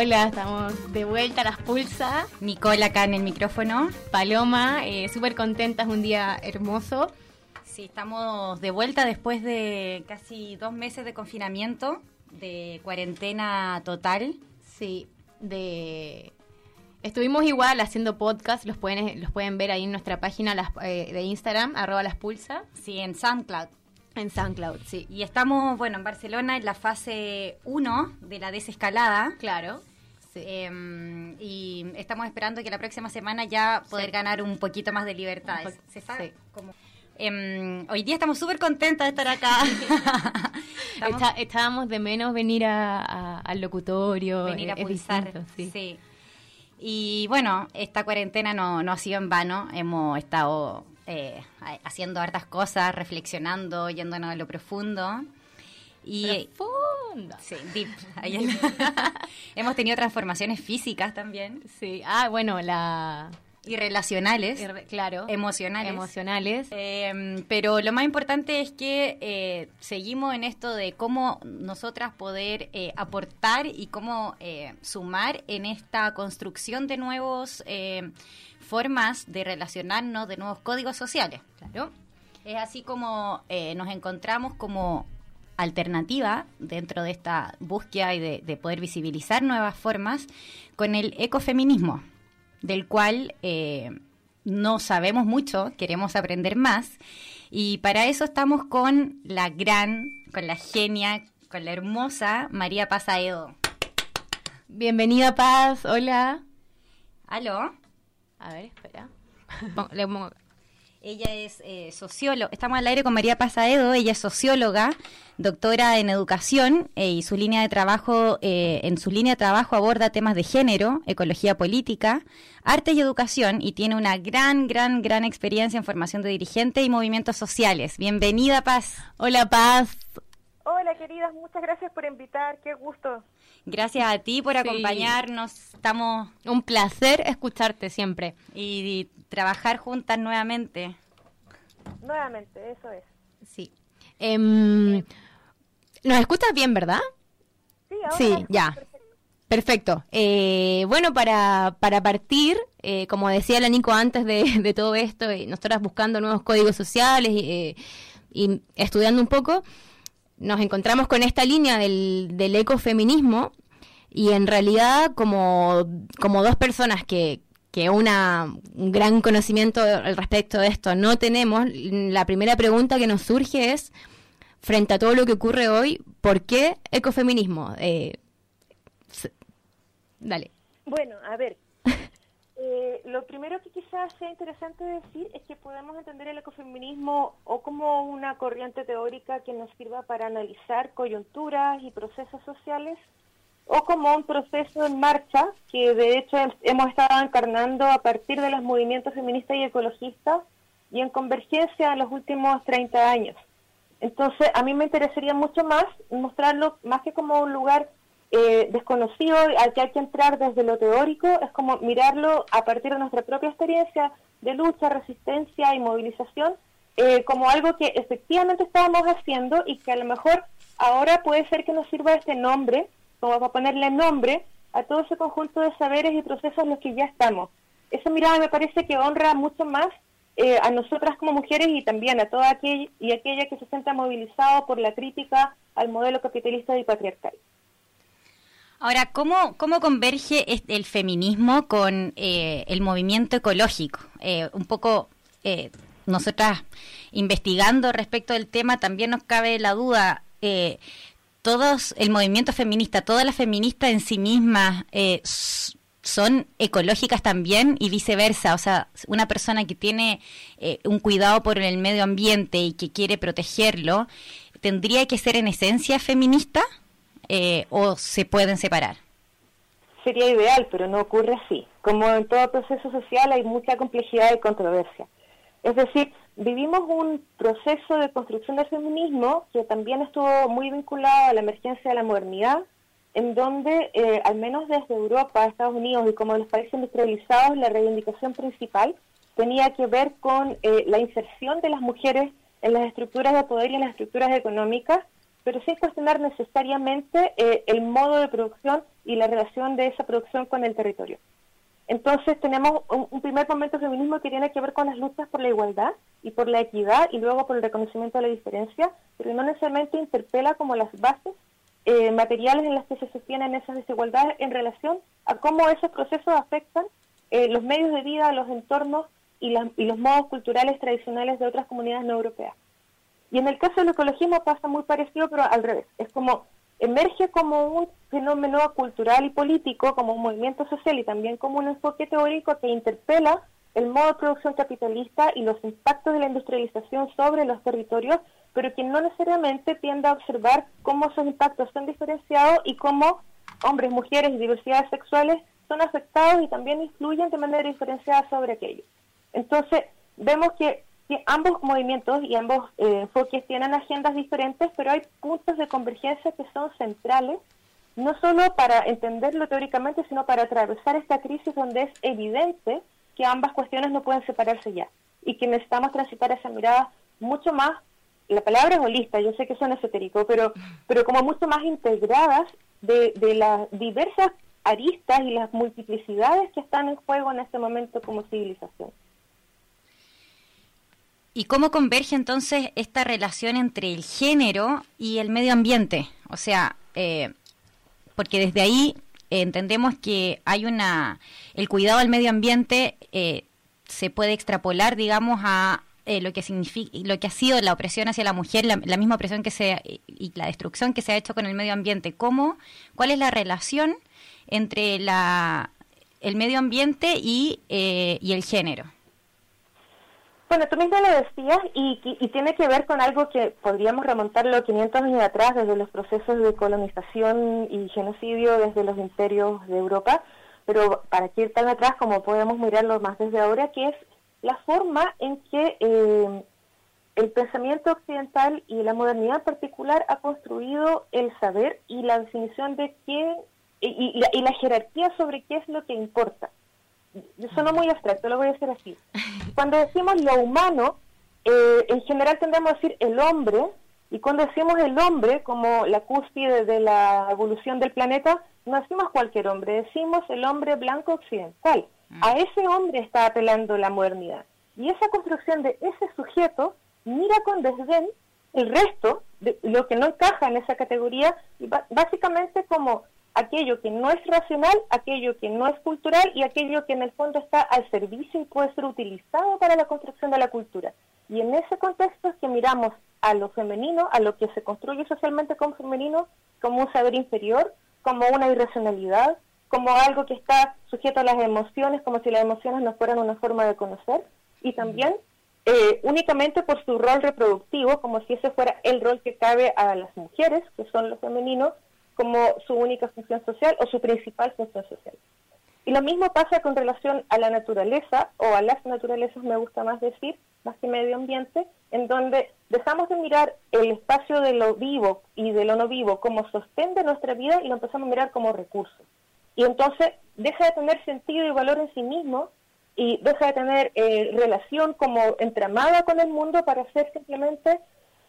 hola. Estamos de vuelta a las pulsas. Nicole acá en el micrófono. Paloma, eh, súper contenta, es un día hermoso. Sí, estamos de vuelta después de casi dos meses de confinamiento, de cuarentena total. Sí, de... Estuvimos igual haciendo podcast, los pueden, los pueden ver ahí en nuestra página las, eh, de Instagram, arroba las pulsas. Sí, en SoundCloud. En SoundCloud, sí. Y estamos, bueno, en Barcelona en la fase 1 de la desescalada. Claro. Sí. Em, y estamos esperando que la próxima semana ya poder Sí. ganar un poquito más de libertades. ¿Se. Como- Em, hoy día estamos súper contentas de estar acá. Estamos- Está- echábamos de menos venir a- a- al locutorio. venir a es- es pulsar. distinto, sí. sí. Y bueno, esta cuarentena no, no ha sido en vano. Hemos estado eh, ha- haciendo hartas cosas, reflexionando, yéndonos a lo profundo. Y Profunda. sí, deep. Ahí- Hemos tenido transformaciones físicas también Sí, ah, bueno, la... y relacionales, Claro. emocionales. Emocionales. Eh, pero lo más importante es que eh, seguimos en esto de cómo nosotras poder eh, aportar y cómo eh, sumar en esta construcción de nuevos eh, formas de relacionarnos, de nuevos códigos sociales. Claro. Es así como nos encontramos como alternativa dentro de esta búsqueda y de, de poder visibilizar nuevas formas con el ecofeminismo, del cual eh, no sabemos mucho, queremos aprender más. Y para eso estamos con la gran, con la genia, con la hermosa María Pasaedo. Bienvenida, Paz. Hola. ¿Aló? A ver, espera. Le pongo- Ella es eh, socióloga, estamos al aire con María Pasaedo, ella es socióloga, doctora en educación eh, y su línea de trabajo, eh, en su línea de trabajo aborda temas de género, ecología política, arte y educación y tiene una gran, gran, gran experiencia en formación de dirigente y movimientos sociales. Bienvenida, Paz. Hola, Paz. Hola queridas, muchas gracias por invitar, qué gusto. Gracias a ti por Sí. acompañarnos, estamos Un placer escucharte siempre. y, y trabajar juntas nuevamente. Nuevamente, eso es. Sí. Em, ¿Nos escuchas bien, verdad? Sí, ahora Sí, ya. perfecto. Perfecto. Eh, bueno, para, para partir, eh, como decía la Nico antes de, de todo esto, eh, nosotras buscando nuevos códigos sociales eh, y estudiando un poco, nos encontramos con esta línea del, del ecofeminismo y en realidad como, como dos personas que, que una, un gran conocimiento al respecto de esto no tenemos, la primera pregunta que nos surge es, frente a todo lo que ocurre hoy, ¿por qué ecofeminismo? Eh, dale. Bueno, a ver, eh, lo primero que quizás sea interesante decir es que podemos entender el ecofeminismo o como una corriente teórica que nos sirva para analizar coyunturas y procesos sociales o como un proceso en marcha que de hecho hem- hemos estado encarnando a partir de los movimientos feministas y ecologistas y en convergencia en los últimos 30 años. Entonces, a mí me interesaría mucho más mostrarlo más que como un lugar eh, desconocido al que hay que entrar desde lo teórico, es como mirarlo a partir de nuestra propia experiencia de lucha, resistencia y movilización, eh, como algo que efectivamente estábamos haciendo y que a lo mejor ahora puede ser que nos sirva este nombre, como para ponerle nombre a todo ese conjunto de saberes y procesos en los que ya estamos. Esa mirada me parece que honra mucho más eh, a nosotras como mujeres y también a toda aquella y aquella que se sienta movilizado por la crítica al modelo capitalista y patriarcal. Ahora, ¿cómo, cómo converge el feminismo con eh, el movimiento ecológico? Eh, un poco, eh, nosotras investigando respecto del tema, también nos cabe la duda, eh, todos, el movimiento feminista, todas las feministas en sí mismas eh, son ecológicas también y viceversa. O sea, una persona que tiene eh, un cuidado por el medio ambiente y que quiere protegerlo, ¿tendría que ser en esencia feminista eh, o se pueden separar? Sería ideal, pero no ocurre así. Como en todo proceso social hay mucha complejidad y controversia. Es decir, vivimos un proceso de construcción del feminismo que también estuvo muy vinculado a la emergencia de la modernidad, en donde, eh, al menos desde Europa, Estados Unidos y como los países industrializados, la reivindicación principal tenía que ver con eh, la inserción de las mujeres en las estructuras de poder y en las estructuras económicas pero sin cuestionar necesariamente eh, el modo de producción y la relación de esa producción con el territorio. Entonces tenemos un, primer momento de feminismo que tiene que ver con las luchas por la igualdad y por la equidad y luego por el reconocimiento de la diferencia, pero no necesariamente interpela como las bases eh, materiales en las que se sostienen esas desigualdades en relación a cómo esos procesos afectan eh, los medios de vida, los entornos y, y los modos culturales tradicionales de otras comunidades no europeas. Y en el caso del ecologismo pasa muy parecido, pero al revés. Es como emerge como un fenómeno cultural y político, como un movimiento social y también como un enfoque teórico que interpela el modo de producción capitalista y los impactos de la industrialización sobre los territorios, pero que no necesariamente tiende a observar cómo esos impactos son diferenciados y cómo hombres, mujeres y diversidades sexuales son afectados y también influyen de manera diferenciada sobre aquello. Entonces, vemos que ambos movimientos y ambos eh, enfoques tienen agendas diferentes, pero hay puntos de convergencia que son centrales, no solo para entenderlo teóricamente, sino para atravesar esta crisis donde es evidente que ambas cuestiones no pueden separarse ya y que necesitamos transitar esa mirada mucho más, la palabra es holista, yo sé que son esotérico, pero, pero como mucho más integradas de, de las diversas aristas y las multiplicidades que están en juego en este momento como civilización. ¿Y cómo converge entonces esta relación entre el género y el medio ambiente? O sea, eh, porque desde ahí entendemos que hay una el cuidado del medio ambiente eh, se puede extrapolar, digamos, a eh, lo que significa lo que ha sido la opresión hacia la mujer, la, misma opresión que se y la destrucción que se ha hecho con el medio ambiente. ¿Cómo? ¿Cuál es la relación entre la el medio ambiente y, y el género? Bueno, tú misma lo decías y, y, tiene que ver con algo que podríamos remontarlo 500 años atrás, desde los procesos de colonización y genocidio desde los imperios de Europa, pero para que ir tan atrás como podemos mirarlo más desde ahora, que es la forma en que eh, el pensamiento occidental y la modernidad en particular ha construido el saber y la definición de qué y, y la jerarquía sobre qué es lo que importa suena muy abstracto, lo voy a decir así. Cuando decimos lo humano, eh, en general tendemos a decir el hombre, y cuando decimos el hombre como la cúspide de la evolución del planeta, no decimos cualquier hombre, decimos el hombre blanco occidental. Mm. A ese hombre está apelando la modernidad. Y esa construcción de ese sujeto mira con desdén el resto de lo que no encaja en esa categoría, básicamente como aquello que no es racional, aquello que no es cultural y aquello que en el fondo está al servicio y puede ser utilizado para la construcción de la cultura. Y en ese contexto es que miramos a lo femenino, a lo que se construye socialmente como femenino, como un saber inferior, como una irracionalidad, como algo que está sujeto a las emociones, como si las emociones no fueran una forma de conocer, y también eh, únicamente por su rol reproductivo, como si ese fuera el rol que cabe a las mujeres, que son lo femenino, como su única función social o su principal función social. Y lo mismo pasa con relación a la naturaleza o a las naturalezas, me gusta más decir, más que medio ambiente, en donde dejamos de mirar el espacio de lo vivo y de lo no vivo como sostén de nuestra vida y lo empezamos a mirar como recurso. Y entonces deja de tener sentido y valor en sí mismo y deja de tener eh, relación como entramada con el mundo para ser simplemente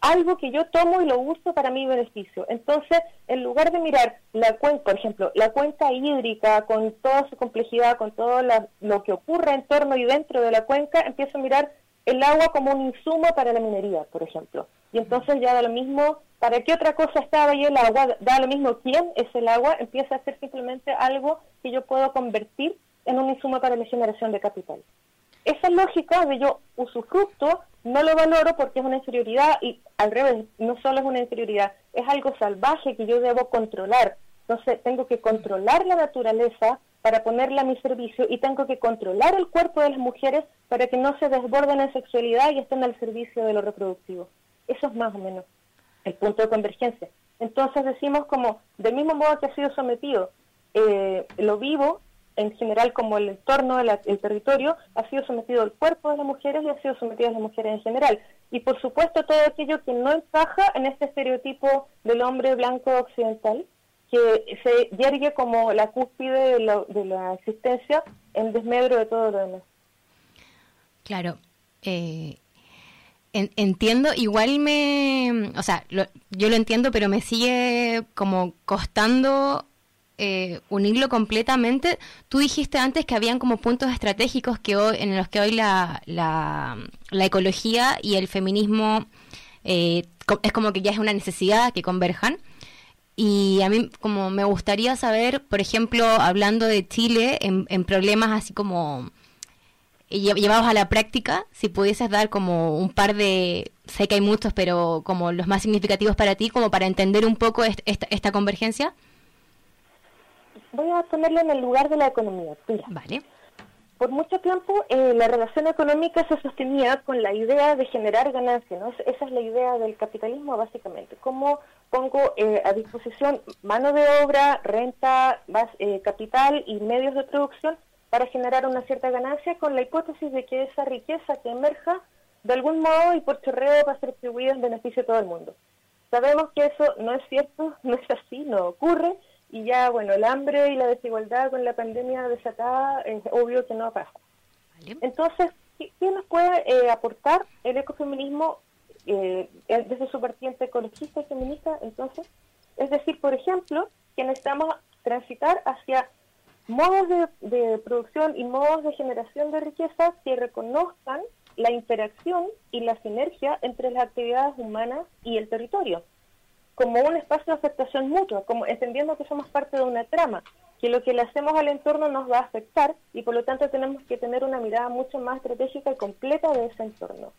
algo que yo tomo y lo uso para mi beneficio. Entonces, en lugar de mirar la cuenca, por ejemplo, la cuenca hídrica con toda su complejidad, con todo lo que ocurre en torno y dentro de la cuenca, empiezo a mirar el agua como un insumo para la minería, por ejemplo. Y entonces ya da lo mismo, ¿para qué otra cosa estaba ahí el agua? Da lo mismo quién es el agua, empieza a ser simplemente algo que yo puedo convertir en un insumo para la generación de capital. Esa lógica de yo usufructo no lo valoro porque es una inferioridad y al revés, no solo es una inferioridad, es algo salvaje que yo debo controlar. Entonces tengo que controlar la naturaleza para ponerla a mi servicio y tengo que controlar el cuerpo de las mujeres para que no se desborden en sexualidad y estén al servicio de lo reproductivo. Eso es más o menos el punto de convergencia. Entonces decimos como, del mismo modo que ha sido sometido eh, lo vivo en general como el entorno del territorio ha sido sometido el cuerpo de las mujeres y ha sido sometido a las mujeres en general. Y por supuesto todo aquello que no encaja en este estereotipo del hombre blanco occidental, que se yergue como la cúspide de la, existencia en desmedro de todo lo demás. Claro. Eh, entiendo, igual me, o sea, yo lo entiendo, pero me sigue como costando eh, unirlo completamente. Tú dijiste antes que habían como puntos estratégicos que hoy, en los que hoy la, la, ecología y el feminismo eh, es como que ya es una necesidad que converjan. Y a mí como me gustaría saber, por ejemplo, hablando de Chile en, en problemas así como llevados a la práctica, si pudieses dar como un par de, sé que hay muchos, pero como los más significativos para ti, como para entender un poco esta convergencia. Voy a ponerlo en el lugar de la economía. Vale. Por mucho tiempo eh, la relación económica se sostenía con la idea de generar ganancias, ¿no? Esa es la idea del capitalismo básicamente. ¿Cómo pongo eh, a disposición mano de obra, renta, eh, capital y medios de producción para generar una cierta ganancia con la hipótesis de que esa riqueza que emerja de algún modo y por chorreo va a ser distribuida en beneficio de todo el mundo. Sabemos que eso no es cierto, no es así, no ocurre y ya, bueno, el hambre y la desigualdad con la pandemia desatada es obvio que no pasa. Entonces, ¿qué, nos puede eh, aportar el ecofeminismo eh, desde su vertiente ecologista y feminista? Entonces, es decir, por ejemplo, que necesitamos transitar hacia modos de, producción y modos de generación de riqueza que reconozcan la interacción y la sinergia entre las actividades humanas y el territorio, como un espacio de afectación mutua, como entendiendo que somos parte de una trama, que lo que le hacemos al entorno nos va a afectar y por lo tanto tenemos que tener una mirada mucho más estratégica y completa de ese entorno.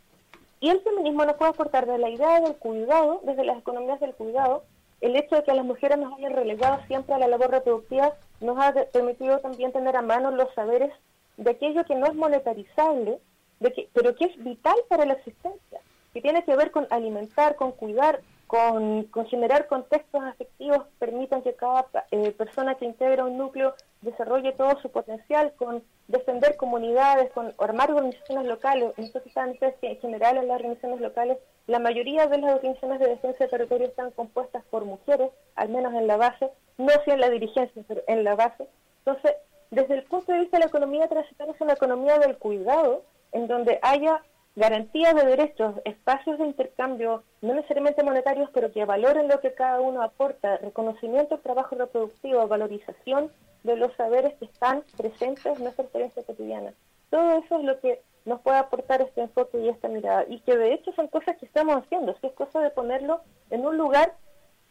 Y el feminismo nos puede aportar de la idea del cuidado, desde las economías del cuidado, el hecho de que las mujeres nos hayan relegado siempre a la labor reproductiva nos ha permitido también tener a mano los saberes de aquello que no es monetarizable, de que, pero que es vital para la existencia, que tiene que ver con alimentar, con cuidar, con, generar contextos afectivos permitan que cada eh, persona que integra un núcleo desarrolle todo su potencial, con defender comunidades, con armar organizaciones locales. Saben que en general en las organizaciones locales la mayoría de las organizaciones de defensa de territorio están compuestas por mujeres, al menos en la base, no si en la dirigencia, pero en la base. Entonces, desde el punto de vista de la economía transitaria es una economía del cuidado, en donde haya garantías de derechos, espacios de intercambio, no necesariamente monetarios, pero que valoren lo que cada uno aporta, reconocimiento del trabajo reproductivo, valorización de los saberes que están presentes en nuestra experiencia cotidiana. Todo eso es lo que nos puede aportar este enfoque y esta mirada, y que de hecho son cosas que estamos haciendo, es cosa de ponerlo en un lugar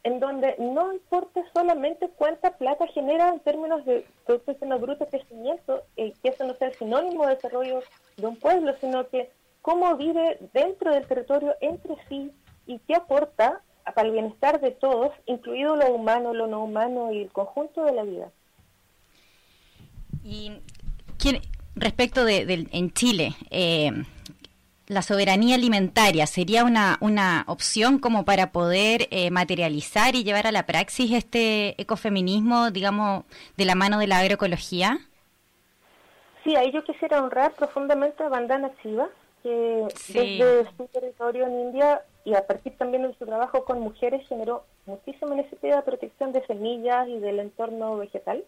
en donde no importa solamente cuánta plata genera en términos de Producto Interno Bruto, crecimiento, eh, que eso no sea el sinónimo de desarrollo de un pueblo, sino que cómo vive dentro del territorio entre sí y qué aporta para el bienestar de todos, incluido lo humano, lo no humano y el conjunto de la vida. Y respecto de, en Chile, eh, la soberanía alimentaria sería una, una opción como para poder eh, materializar y llevar a la praxis este ecofeminismo, digamos, de la mano de la agroecología? Sí, ahí yo quisiera honrar profundamente a Bandana Chiva, que desde su territorio en India y a partir también de su trabajo con mujeres generó muchísima necesidad de protección de semillas y del entorno vegetal.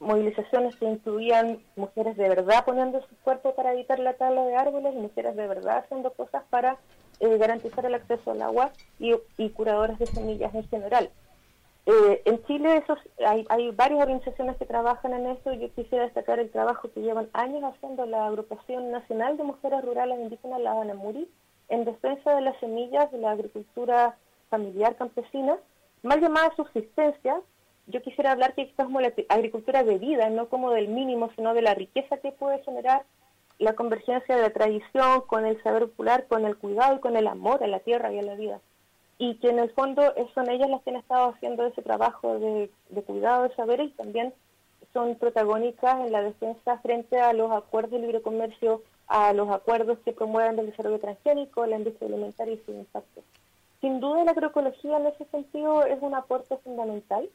Movilizaciones que incluían mujeres de verdad poniendo su cuerpo para evitar la tala de árboles mujeres de verdad haciendo cosas para eh, garantizar el acceso al agua y, y curadoras de semillas en general. Eh, en Chile hay, hay, varias organizaciones que trabajan en esto. Yo quisiera destacar el trabajo que llevan años haciendo la Agrupación Nacional de Mujeres Rurales Indígenas, la ANAMURI, en defensa de las semillas de la agricultura familiar campesina, mal llamada subsistencia. Yo quisiera hablar que esto es como la agricultura de vida, no como del mínimo, sino de la riqueza que puede generar la convergencia de la tradición con el saber popular, con el cuidado y con el amor a la tierra y a la vida y que en el fondo son ellas las que han estado haciendo ese trabajo de, cuidado de saberes y también son protagónicas en la defensa frente a los acuerdos de libre comercio, a los acuerdos que promueven el desarrollo transgénico, la industria alimentaria y su impacto. Sin duda la agroecología en ese sentido es un aporte fundamental,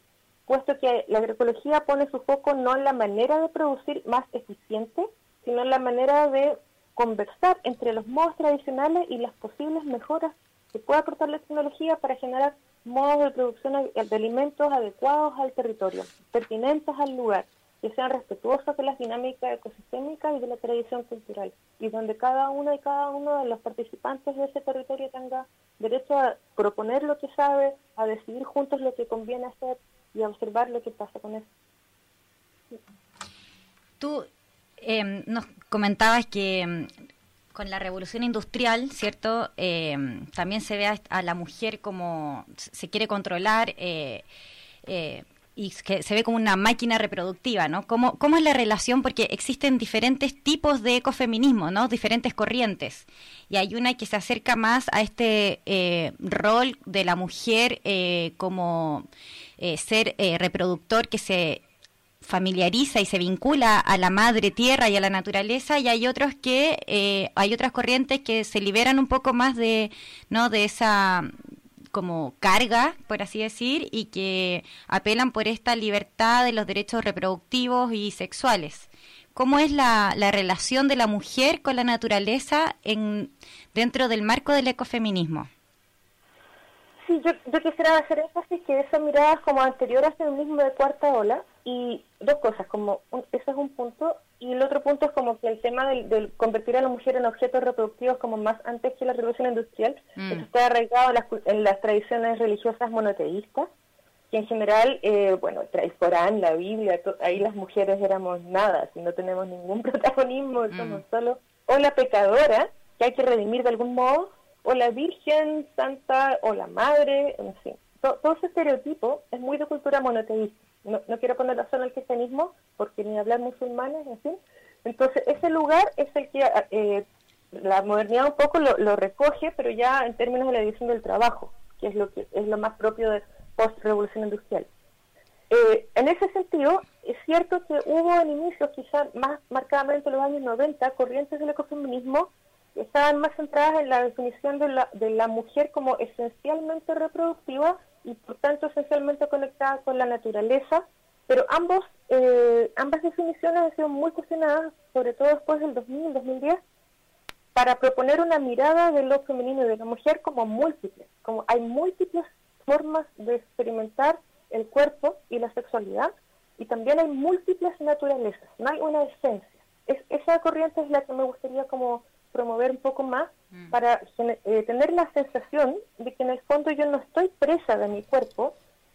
puesto que la agroecología pone su foco no en la manera de producir más eficiente, sino en la manera de conversar entre los modos tradicionales y las posibles mejoras que puede aportar la tecnología para generar modos de producción de alimentos adecuados al territorio, pertinentes al lugar, que sean respetuosos de las dinámicas ecosistémicas y de la tradición cultural, y donde cada uno y cada uno de los participantes de ese territorio tenga derecho a proponer lo que sabe, a decidir juntos lo que conviene hacer y a observar lo que pasa con eso. Tú em, nos comentabas que em, con la revolución industrial, ¿cierto? Em, también se ve a, la mujer como se quiere controlar. Eh, eh, y que se ve como una máquina reproductiva, ¿no? ¿Cómo, ¿Cómo es la relación? Porque existen diferentes tipos de ecofeminismo, ¿no? Diferentes corrientes. Y hay una que se acerca más a este eh, rol de la mujer eh, como eh, ser reproductor que se familiariza y se vincula a la madre tierra y a la naturaleza y hay otros que hay otras corrientes que se liberan un poco más de no de esa como carga, por así decir, y que apelan por esta libertad de los derechos reproductivos y sexuales. ¿Cómo es la, la relación de la mujer con la naturaleza en, dentro del marco del ecofeminismo? Sí, yo, yo quisiera hacer énfasis que esa mirada es como anterior al feminismo de cuarta ola y dos cosas, como ese es un punto y el otro punto es como que el tema del, convertir a la mujer en objetos reproductivos como más antes que la revolución industrial, mm. eso está arraigado en las, tradiciones religiosas monoteístas, que en general, eh, bueno, el Corán, la Biblia, ahí las mujeres éramos nada, si no tenemos ningún protagonismo, mm. somos solo o la pecadora, que hay que redimir de algún modo, o la Virgen Santa, o la Madre, en fin. todo ese estereotipo es muy de cultura monoteísta no, no quiero poner solo el cristianismo, porque ni hablar musulmanes, en fin. Entonces, ese lugar es el que eh, la modernidad un poco lo, recoge, pero ya en términos de la división del trabajo, que es lo que es lo más propio de post-revolución industrial. Eh, en ese sentido, es cierto que hubo en inicios, quizás más marcadamente en los años 90, corrientes del ecofeminismo estaban más centradas en la definición de la, de la mujer como esencialmente reproductiva y por tanto esencialmente conectada con la naturaleza, pero ambos, eh, ambas definiciones han sido muy cuestionadas, sobre todo después del 2000, 2010, para proponer una mirada de lo femenino y de la mujer como múltiple, como hay múltiples formas de experimentar el cuerpo y la sexualidad, y también hay múltiples naturalezas, no hay una esencia. Es, esa corriente es la que me gustaría como promover un poco más mm. para eh, tener la sensación de que en el fondo yo no estoy presa de mi cuerpo,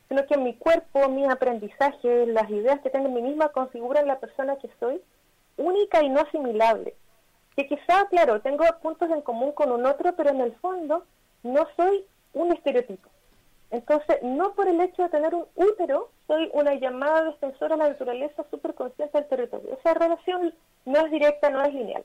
sino que mi cuerpo, mi aprendizaje, las ideas que tengo en mí misma configuran la persona que soy, única y no asimilable. Que quizá, claro, tengo puntos en común con un otro, pero en el fondo no soy un estereotipo. Entonces, no por el hecho de tener un útero, soy una llamada defensora de la naturaleza súper consciente del territorio. Esa relación no es directa, no es lineal.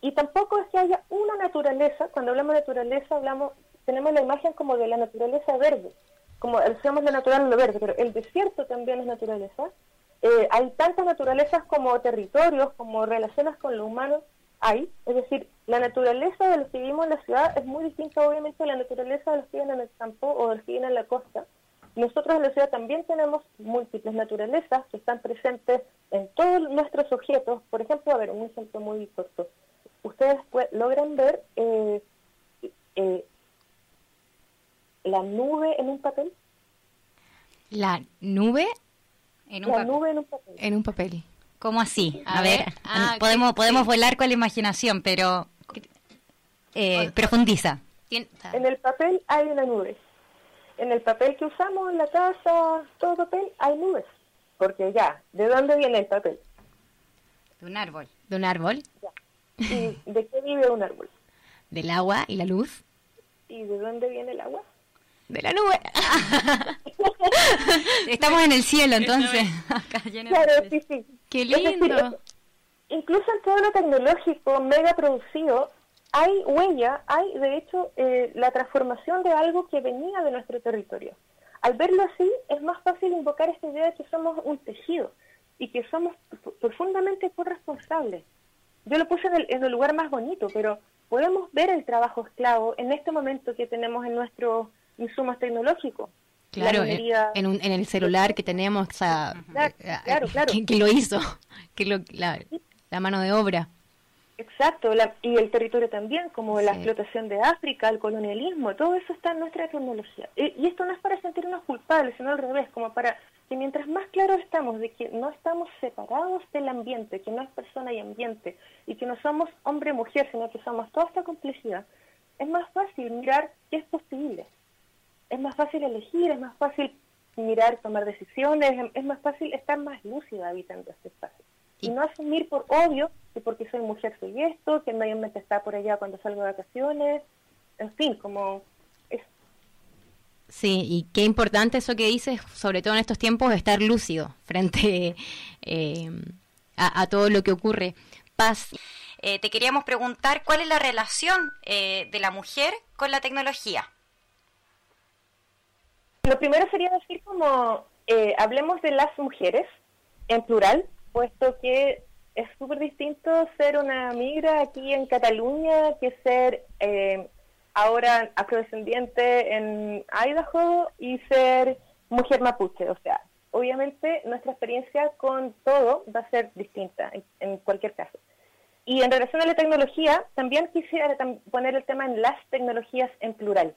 Y tampoco es que haya una naturaleza, cuando hablamos de naturaleza hablamos, tenemos la imagen como de la naturaleza verde, como decíamos la naturaleza en lo verde, pero el desierto también es naturaleza. Eh, hay tantas naturalezas como territorios, como relaciones con lo humano, hay. Es decir, la naturaleza de los que vivimos en la ciudad es muy distinta obviamente a la naturaleza de los que viven en el campo o de los que viven en la costa. Nosotros en la ciudad también tenemos múltiples naturalezas que están presentes en todos nuestros objetos. Por ejemplo, a ver, un ejemplo muy corto ustedes logran ver eh, eh, la nube en un papel. ¿La nube? En un, la nube en un papel. En un papel. ¿Cómo así? A, ver, ah, podemos, podemos volar con la imaginación, pero eh, profundiza. En el papel hay una nube. En el papel que usamos en la casa, todo papel, hay nubes. Porque ya, ¿de dónde viene el papel? De un árbol. ¿De un árbol? Ya. ¿Y de qué vive un árbol? Del agua y la luz. ¿Y de dónde viene el agua? De la nube. Estamos en el cielo, entonces. claro, sí, sí. Qué lindo. incluso en todo lo tecnológico, mega producido, hay huella, hay de hecho eh, la transformación de algo que venía de nuestro territorio. Al verlo así, es más fácil invocar esta idea de que somos un tejido y que somos profundamente corresponsables yo lo puse en el, lugar más bonito, pero podemos ver el trabajo esclavo en este momento que tenemos en nuestros insumos tecnológicos. Claro, en, un, en el celular que tenemos, o sea, claro, eh, claro, que, lo hizo, que lo, la, mano de obra. Exacto, y el territorio también, como la explotación de África, el colonialismo, todo eso está en nuestra tecnología. Y, y, esto no es para sentirnos culpables, sino al revés, como para que mientras más claros estamos de que no estamos separados del ambiente, que no es persona y ambiente, y que no somos hombre-mujer, sino que somos toda esta complicidad, es más fácil mirar qué es posible. Es más fácil elegir, es más fácil mirar, tomar decisiones, es más fácil estar más lúcida habitando este espacio. Y no asumir por obvio que porque soy mujer soy esto, que el medio ambiente está por allá cuando salgo de vacaciones, en fin, como Sí, y qué importante eso que dices, sobre todo en estos tiempos, estar lúcido frente eh, a, todo lo que ocurre. Paz. Eh, te queríamos preguntar cuál es la relación eh, de la mujer con la tecnología. Lo primero sería decir como hablemos de las mujeres en plural, puesto que es súper distinto ser una migra aquí en Cataluña que ser ahora afrodescendiente en Idaho y ser mujer mapuche. O sea, obviamente nuestra experiencia con todo va a ser distinta en, cualquier caso. Y en relación a la tecnología, también quisiera poner el tema en las tecnologías en plural.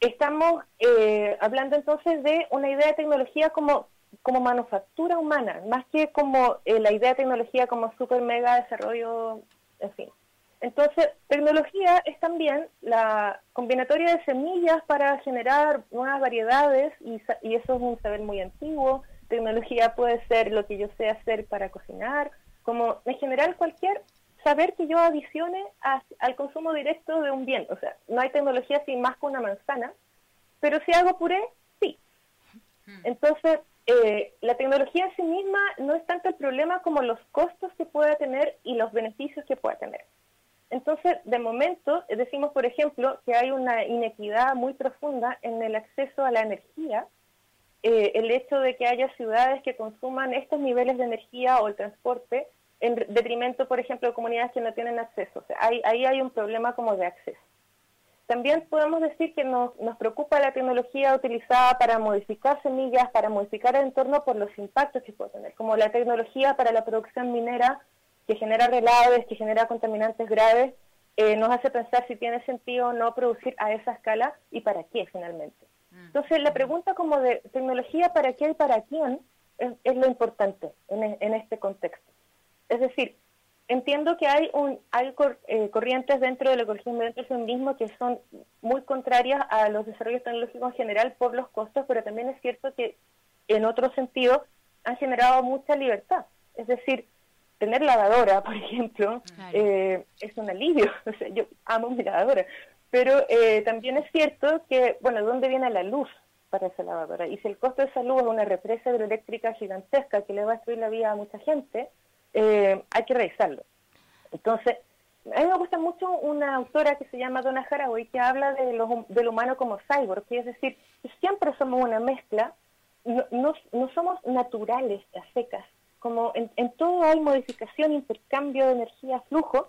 Estamos eh, hablando entonces de una idea de tecnología como, como manufactura humana, más que como eh, la idea de tecnología como super mega desarrollo, en fin. Entonces, tecnología es también la combinatoria de semillas para generar nuevas variedades y, eso es un saber muy antiguo. Tecnología puede ser lo que yo sé hacer para cocinar, como en general cualquier saber que yo adicione al consumo directo de un bien. O sea, no hay tecnología sin más que una manzana, pero si hago puré, sí. Hmm. Entonces, eh, la tecnología en sí misma no es tanto el problema como los costos que puede tener y los beneficios que puede tener. Entonces, de momento, decimos, por ejemplo, que hay una inequidad muy profunda en el acceso a la energía. Eh, el hecho de que haya ciudades que consuman estos niveles de energía o el transporte en detrimento, por ejemplo, de comunidades que no tienen acceso. O sea, ahí, hay un problema como de acceso. También podemos decir que nos, nos preocupa la tecnología utilizada para modificar semillas, para modificar el entorno por los impactos que puede tener, como la tecnología para la producción minera que genera relaves, que genera contaminantes graves, eh, nos hace pensar si tiene sentido o no producir a esa escala y para qué finalmente. Mm. Entonces, la pregunta como de tecnología para qué y para quién es, lo importante e, en, este contexto. Es decir, entiendo que hay, un, hay eh, corrientes dentro del ecologismo, dentro del feminismo, que son muy contrarias a los desarrollos tecnológicos en general por los costos, pero también es cierto que en otro sentido han generado mucha libertad. Es decir, tener lavadora, por ejemplo, eh, es un alivio. O sea, yo amo mi lavadora. Pero eh, también es cierto que, bueno, ¿dónde viene la luz para esa lavadora? Y si el costo de esa luz es una represa hidroeléctrica gigantesca que le va a destruir la vida a mucha gente, eh, hay que revisarlo. Entonces, a mí me gusta mucho una autora que se llama Donna Haraway que habla de lo, del humano como cyborg, que es decir, siempre somos una mezcla, no, no, no somos naturales a secas, como en, todo hay modificación, intercambio de energía, flujo,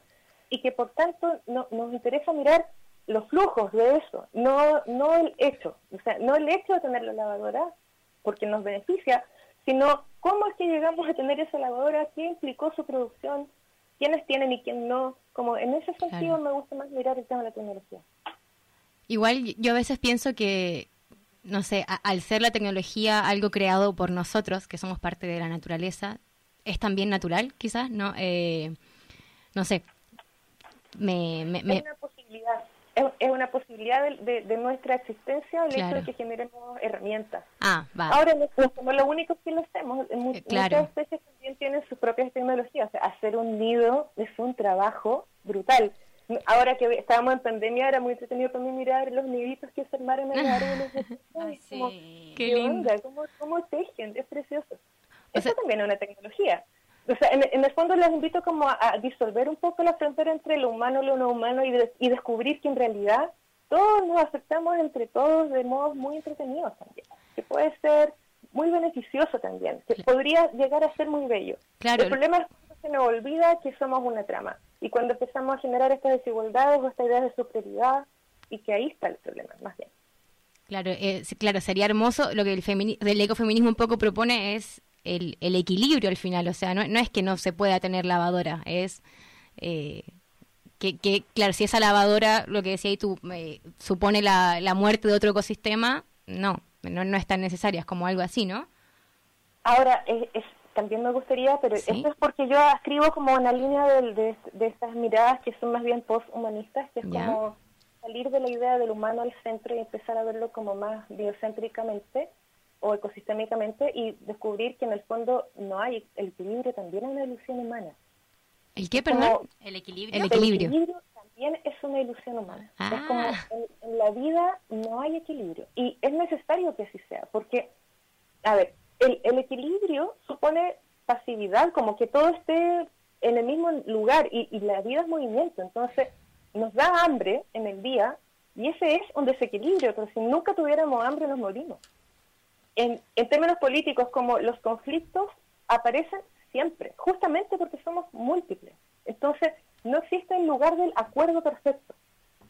y que por tanto no, nos interesa mirar los flujos de eso, no, no el hecho, o sea, no el hecho de tener la lavadora, porque nos beneficia, sino cómo es que llegamos a tener esa lavadora, qué implicó su producción, quiénes tienen y quién no, como en ese sentido me gusta más mirar el tema de la tecnología. Igual yo a veces pienso que, no sé, al ser la tecnología algo creado por nosotros, que somos parte de la naturaleza, es también natural, quizás, ¿no? Eh, no sé. Me, Es una posibilidad. Es, una posibilidad de, nuestra existencia el hecho de que generemos herramientas. Ah, va. Ahora no, somos los únicos que lo hacemos. Eh, muchas especies también tienen sus propias tecnologías. hacer un nido es un trabajo brutal ahora que estábamos en pandemia era muy entretenido para mí mirar los niditos que se armaron en los árboles. Ay, sí. Qué, lindo. ¿Cómo, ¿Cómo, tejen? Es precioso. Eso también es una tecnología. O sea, en, el fondo les invito como a, disolver un poco la frontera entre lo humano y lo no humano y, y descubrir que en realidad todos nos afectamos entre todos de modos muy entretenidos también. Que puede ser muy beneficioso también, que podría llegar a ser muy bello. Claro. El problema es se nos olvida que somos una trama. Y cuando empezamos a generar estas desigualdades o estas ideas de superioridad, y que ahí está el problema, más bien. Claro, eh, claro, sería hermoso. Lo que el, el ecofeminismo un poco propone es el, el, equilibrio al final. O sea, no, no, es que no se pueda tener lavadora, es eh, que, que, claro, si esa lavadora, lo que decía ahí tú, eh, supone la, la muerte de otro ecosistema, no, no, no es tan necesaria, es como algo así, ¿no? Ahora, es, también me gustaría, pero esto es porque yo escribo como una línea de, de, estas miradas que son más bien post-humanistas, que es como salir de la idea del humano al centro y empezar a verlo como más biocéntricamente o ecosistémicamente y descubrir que en el fondo no hay el equilibrio, también es una ilusión humana. ¿El qué, perdón? el equilibrio. El equilibrio. también es una ilusión humana. Es como ah. en, la vida no hay equilibrio y es necesario que así sea, porque, a ver, el, el equilibrio supone pasividad, como que todo esté en el mismo lugar y, y la vida es movimiento, entonces nos da hambre en el día y ese es un desequilibrio, pero si nunca tuviéramos hambre nos morimos en, términos políticos, como los conflictos aparecen siempre, justamente porque somos múltiples. Entonces, no existe el lugar del acuerdo perfecto.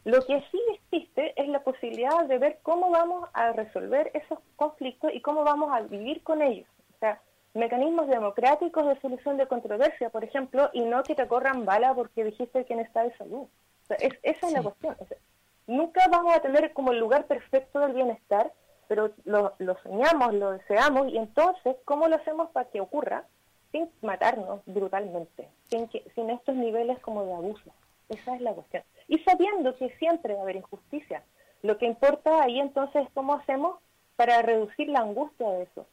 Lo que sí existe es la posibilidad de ver cómo vamos a resolver esos conflictos y cómo vamos a vivir con ellos. O sea, mecanismos democráticos de solución de controversia, por ejemplo, y no que te corran bala porque dijiste que no está de salud. O sea, esa es la cuestión. nunca vamos a tener como el lugar perfecto del bienestar, pero lo, soñamos, lo deseamos, y entonces, ¿cómo lo hacemos para que ocurra? Sin matarnos brutalmente, sin, sin estos niveles como de abuso. Esa es la cuestión. Y sabiendo que siempre va a haber injusticia. Lo que importa ahí entonces es cómo hacemos para reducir la angustia de eso.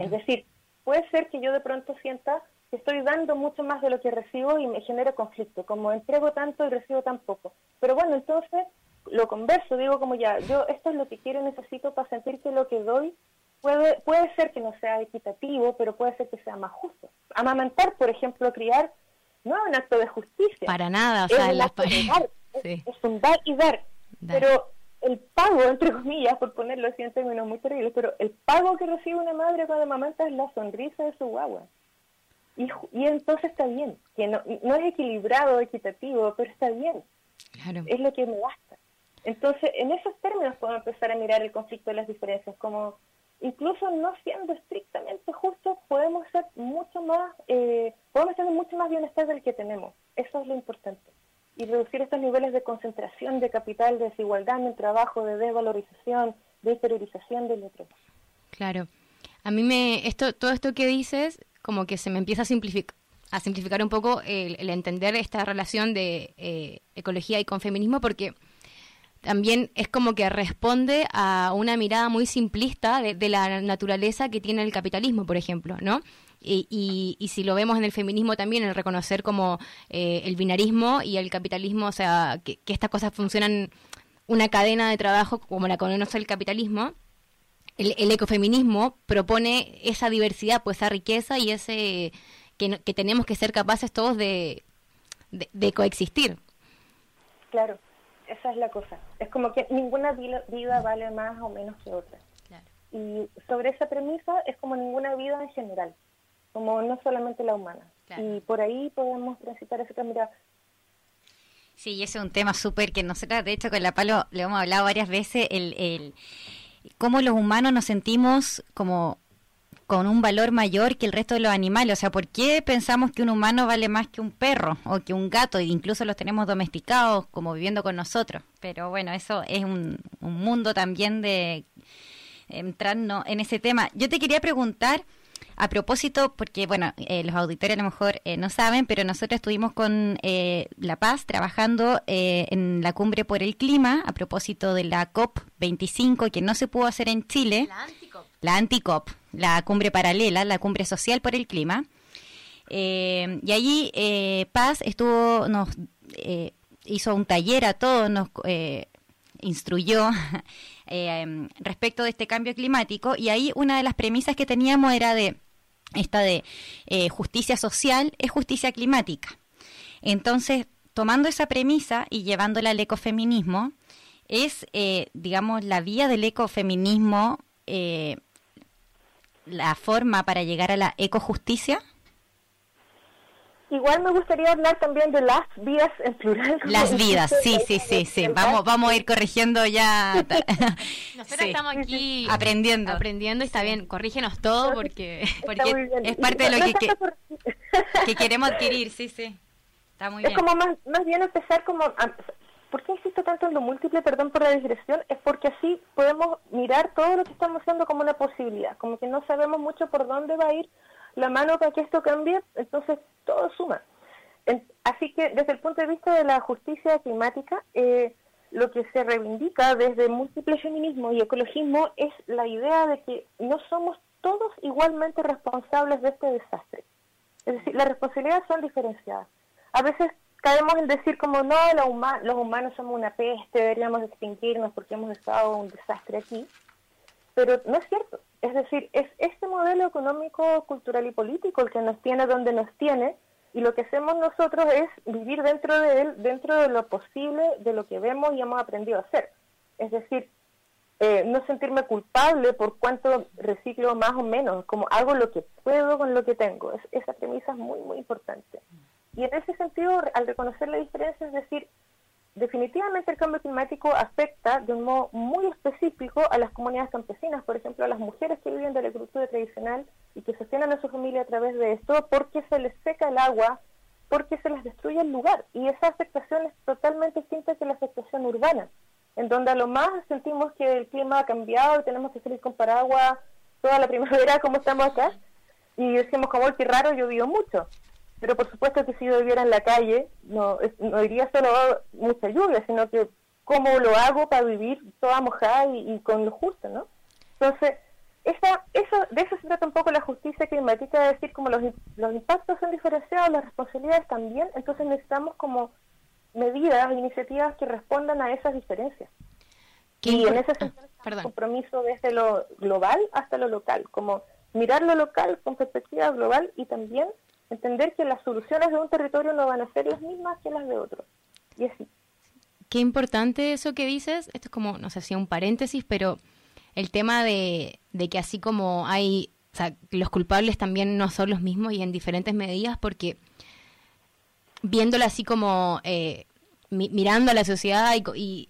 Es decir, puede ser que yo de pronto sienta que estoy dando mucho más de lo que recibo y me genera conflicto, como entrego tanto y recibo tan poco. Pero bueno, entonces lo converso, digo como ya, yo esto es lo que quiero y necesito para sentir que lo que doy puede, puede ser que no sea equitativo, pero puede ser que sea más justo. Amamantar, por ejemplo, criar, no es un acto de justicia. Para nada, o sea, es, es, un dar y dar. Pero el pago, entre comillas, por ponerlo así en términos muy terribles, pero el pago que recibe una madre cuando amamanta es la sonrisa de su guagua. Y, y entonces está bien, que no, no es equilibrado, equitativo, pero está bien. Claro. Es lo que me basta. Entonces, en esos términos podemos empezar a mirar el conflicto de las diferencias, como incluso no siendo estrictamente justos, podemos ser mucho más, eh, podemos tener mucho más bienestar del que tenemos. Eso es lo importante. Y reducir estos niveles de concentración de capital, de desigualdad en el trabajo, de desvalorización, de exteriorización del otro. Claro. A mí me, esto, todo esto que dices, como que se me empieza a simplificar a simplificar un poco el, entender esta relación de eh, ecología y con feminismo, porque también es como que responde a una mirada muy simplista de, la naturaleza que tiene el capitalismo, por ejemplo, ¿no? Y, y, si lo vemos en el feminismo también, el reconocer como eh, el binarismo y el capitalismo, o sea, que, estas cosas funcionan una cadena de trabajo como la conoce el capitalismo, el, ecofeminismo propone esa diversidad, pues esa riqueza y ese que, que tenemos que ser capaces todos de, de coexistir. Claro esa es la cosa. Es como que ninguna vida vale más o menos que otra. Y sobre esa premisa es como ninguna vida en general, como no solamente la humana. Y por ahí podemos transitar esa mirada. Sí, ese es un tema súper que nosotros, de hecho, con la Palo le hemos hablado varias veces, el, el cómo los humanos nos sentimos como con un valor mayor que el resto de los animales. O sea, ¿por qué pensamos que un humano vale más que un perro o que un gato? E incluso los tenemos domesticados como viviendo con nosotros. Pero bueno, eso es un, mundo también de entrarnos en ese tema. Yo te quería preguntar a propósito, porque bueno, eh, los auditores a lo mejor eh, no saben, pero nosotros estuvimos con eh, La Paz trabajando en la cumbre por el clima a propósito de la COP25 que no se pudo hacer en Chile. La Anticop. La Anticop, la cumbre paralela, la cumbre social por el clima. Eh, y allí eh, Paz estuvo, nos eh, hizo un taller a todos, nos instruyó respecto de este cambio climático y ahí una de las premisas que teníamos era de esta de justicia social es justicia climática. Entonces, tomando esa premisa y llevándola al ecofeminismo, es, digamos, la vía del ecofeminismo la forma para llegar a la ecojusticia? Igual me gustaría hablar también de las vidas en plural. Las vidas, sí, sí, sí, sí. Vamos, vamos a ir corrigiendo ya. Nosotros estamos aquí aprendiendo. Aprendiendo y está bien, corrígenos todo porque, porque es parte de lo que, que, queremos adquirir, sí, sí. Está muy es como más, más bien empezar como ¿Por qué insisto tanto en lo múltiple, perdón por la digresión? Es porque así podemos mirar todo lo que estamos haciendo como una posibilidad, como que no sabemos mucho por dónde va a ir la mano para que esto cambie, entonces todo suma. así que desde el punto de vista de la justicia climática, eh, lo que se reivindica desde múltiples feminismo y ecologismo es la idea de que no somos todos igualmente responsables de este desastre. Es decir, las responsabilidades son diferenciadas. A veces caemos en decir como no, los humanos somos una peste, deberíamos extinguirnos porque hemos estado un desastre aquí, pero no es cierto. Es decir, es este modelo económico, cultural y político el que nos tiene donde nos tiene y lo que hacemos nosotros es vivir dentro de él, dentro de lo posible, de lo que vemos y hemos aprendido a hacer. Es decir, eh, no sentirme culpable por cuánto reciclo más o menos, como hago lo que puedo con lo que tengo. Es, esa premisa es muy, muy importante. Y en ese sentido, al reconocer la diferencia, es decir, definitivamente el cambio climático afecta de un modo muy específico a las comunidades campesinas, por ejemplo, a las mujeres que viven de la agricultura tradicional y que sostienen a su familia a través de esto, porque se les seca el agua, porque se les destruye el lugar. Y esa afectación es totalmente distinta que la afectación urbana, en donde a lo más sentimos que el clima ha cambiado y tenemos que salir con paraguas toda la primavera como estamos acá, y decimos, como, qué raro, llovió mucho pero por supuesto que si yo viviera en la calle, no, no iría solo mucha lluvia, sino que cómo lo hago para vivir toda mojada y, con lo justo, ¿no? Entonces, esa, eso, de eso se trata un poco la justicia climática, de decir como los, los impactos son diferenciados, las responsabilidades también, entonces necesitamos como medidas, iniciativas que respondan a esas diferencias. y en ese sentido, ah, compromiso desde lo global hasta lo local, como mirar lo local con perspectiva global y también entender que las soluciones de un territorio no van a ser las mismas que las de otro. Y así. Qué importante eso que dices. Esto es como, no sé si un paréntesis, pero el tema de, que así como hay, o sea, los culpables también no son los mismos y en diferentes medidas, porque viéndolo así como eh, mirando a la sociedad y,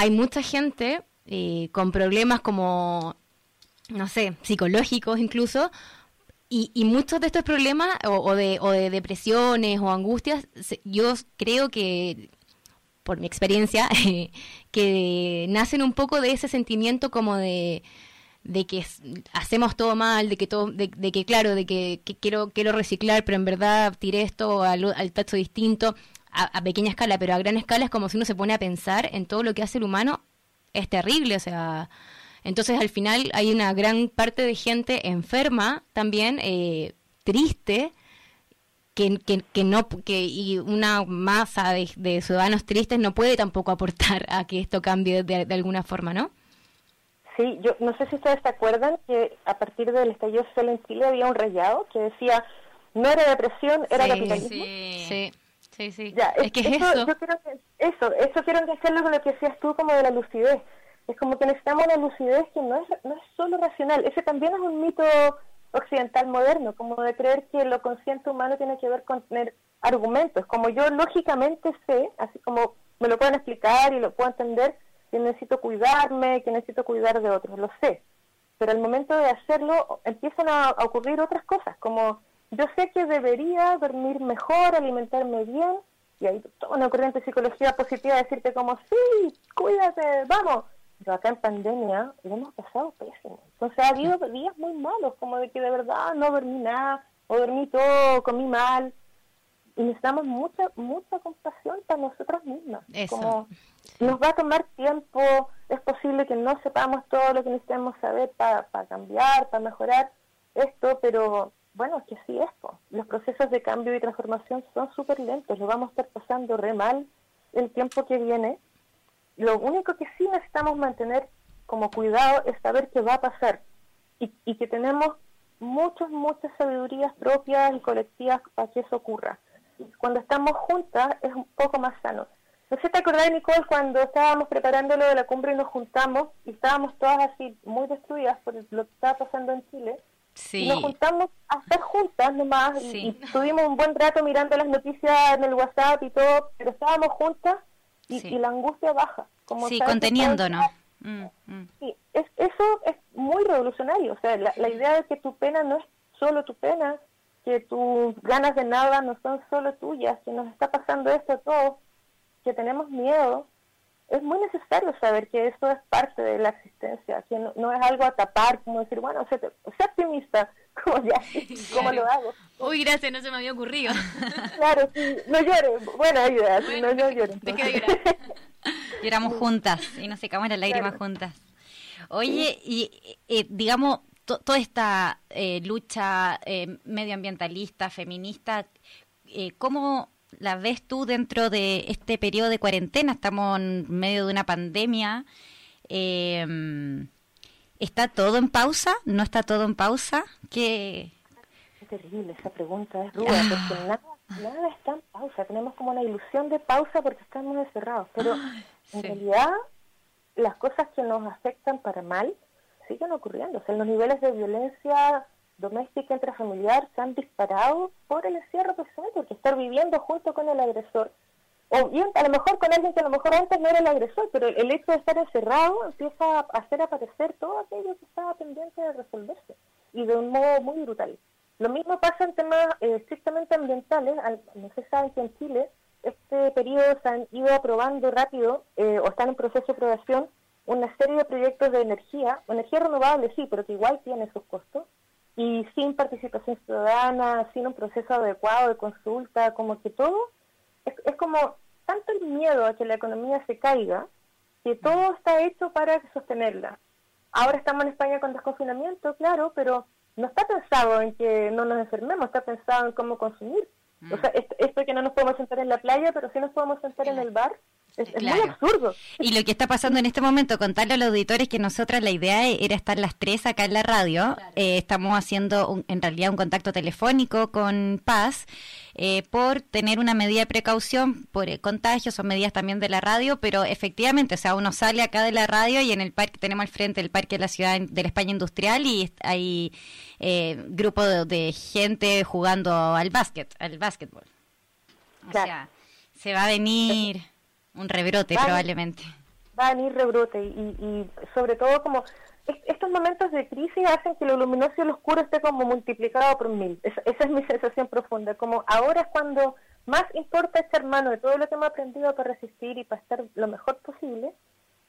hay mucha gente eh, con problemas como, no sé, psicológicos incluso, y, muchos de estos problemas, o, de, o de depresiones o angustias, yo creo que, por mi experiencia, que nacen un poco de ese sentimiento como de, de que hacemos todo mal, de que todo, de, que claro, de que, quiero, quiero reciclar, pero en verdad tiré esto al, al tacho distinto, a, a, pequeña escala, pero a gran escala es como si uno se pone a pensar en todo lo que hace el humano, es terrible, o sea, entonces al final hay una gran parte de gente enferma también, eh, triste, que, que, no que y una masa de, ciudadanos tristes no puede tampoco aportar a que esto cambie de, alguna forma, ¿no? Sí, yo no sé si ustedes se acuerdan que a partir del estallido social en Chile había un rayado que decía no era depresión, era capitalismo. Sí, sí, sí. es, que eso, Yo quiero eso, eso quiero hacerlo con lo que decías tú como de la lucidez es como que necesitamos una lucidez que no es, no es solo racional. Ese también es un mito occidental moderno, como de creer que lo consciente humano tiene que ver con tener argumentos. Como yo lógicamente sé, así como me lo pueden explicar y lo puedo entender, que necesito cuidarme, que necesito cuidar de otros, lo sé. Pero al momento de hacerlo empiezan a, ocurrir otras cosas, como yo sé que debería dormir mejor, alimentarme bien, y hay toda una corriente de psicología positiva decirte como, sí, cuídate, vamos, acá en pandemia lo hemos pasado pésimo. Entonces ha habido días muy malos, como de que de verdad no dormí nada, o dormí todo, comí mal. Y necesitamos mucha, mucha compasión para nosotras mismas. Como nos va a tomar tiempo, es posible que no sepamos todo lo que necesitamos saber para cambiar, para mejorar esto, pero bueno, es que así es. Los procesos de cambio y transformación son súper lentos, lo vamos a estar pasando re mal el tiempo que viene lo único que sí necesitamos mantener como cuidado es saber qué va a pasar y, que tenemos muchas, muchas sabidurías propias y colectivas para que eso ocurra. Cuando estamos juntas es un poco más sano. No sé si te acordás, Nicole, cuando estábamos preparando lo de la cumbre y nos juntamos y estábamos todas así muy destruidas por lo que estaba pasando en Chile. Sí. nos juntamos a estar juntas nomás y, y, tuvimos un buen rato mirando las noticias en el WhatsApp y todo, pero estábamos juntas y, la angustia baja. Como sí, conteniéndonos. Mm, mm. Sí, es, eso es muy revolucionario. O sea, la, la idea de que tu pena no es solo tu pena, que tus ganas de nada no son solo tuyas, que nos está pasando esto a todos, que tenemos miedo, es muy necesario saber que eso es parte de la existencia, que no, es algo a tapar, como decir, bueno, sé, optimista, como ya, ¿cómo lo hago? Uy, gracias, no se me había ocurrido. claro, sí, no llores, buena idea, no, no llores. Lloramos juntas y nos secamos las lágrimas juntas. Oye, y eh, digamos, toda esta eh, lucha eh, medioambientalista, feminista, eh, ¿cómo la ves tú dentro de este periodo de cuarentena? Estamos en medio de una pandemia. Em, ¿Está todo en pausa? ¿No está todo en pausa? ¿Qué... Es terrible esa pregunta, es ruda, ah. porque nada, nada está en pausa. Tenemos como una ilusión de pausa porque estamos encerrados, pero en realidad las cosas que nos afectan para mal siguen ocurriendo. O sea, los niveles de violencia doméstica intrafamiliar se han disparado por el encierro personal, porque estar viviendo junto con el agresor, o bien a lo mejor con alguien que a lo mejor antes no era el agresor, pero el hecho de estar encerrado empieza a hacer aparecer todo aquello que estaba pendiente de resolverse, y de un modo muy brutal. Lo mismo pasa en temas eh, estrictamente ambientales, no se sabe que en Chile este periodo se han ido aprobando rápido eh, o están en proceso de aprobación una serie de proyectos de energía, energía renovable sí, pero que igual tiene sus costos, y sin participación ciudadana, sin un proceso adecuado de consulta, como que todo, es, es como tanto el miedo a que la economía se caiga, que todo está hecho para sostenerla. Ahora estamos en España con desconfinamiento, claro, pero no está pensado en que no nos enfermemos, está pensado en cómo consumir. O mm. sea, esto, esto que no nos podemos sentar en la playa, pero sí nos podemos sentar en el bar es, muy absurdo. Y lo que está pasando en este momento, contarle a los auditores que nosotras la idea era estar las tres acá en la radio. Eh, estamos haciendo en realidad un contacto telefónico con Paz eh, por tener una medida de precaución por eh, contagios o medidas también de la radio, pero efectivamente, o sea, uno sale acá de la radio y en el parque tenemos al frente el parque de la ciudad de la España Industrial y hay eh, grupo de, gente jugando al básquet, al básquetbol. O sea, se va a venir un rebrote probablemente. Va a venir rebrote y, sobre todo como estos momentos de crisis hacen que lo luminoso y lo oscuro esté como multiplicado por mil. esa es mi sensación profunda. Como ahora es cuando más importa echar mano de todo lo que hemos aprendido para resistir y para estar lo mejor posible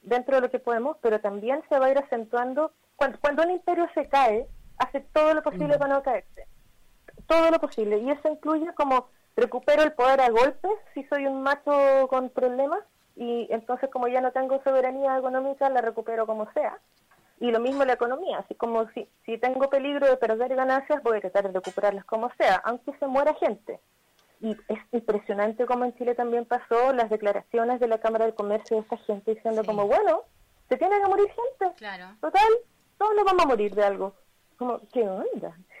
dentro de lo que podemos, pero también se va a ir acentuando. Cuando, cuando un imperio se cae, hace todo lo posible para no caerse. Todo lo posible. Y eso incluye como recupero el poder a golpes si soy un macho con problemas y entonces como ya no tengo soberanía económica la recupero como sea. Y lo mismo la economía, así como si, si tengo peligro de perder ganancias voy a tratar de recuperarlas como sea, aunque se muera gente. Y es impresionante como en Chile también pasó las declaraciones de la Cámara de Comercio de esta gente diciendo como, bueno, se tiene que morir gente. Claro. Total, todos nos vamos a morir de algo como, ¿qué onda?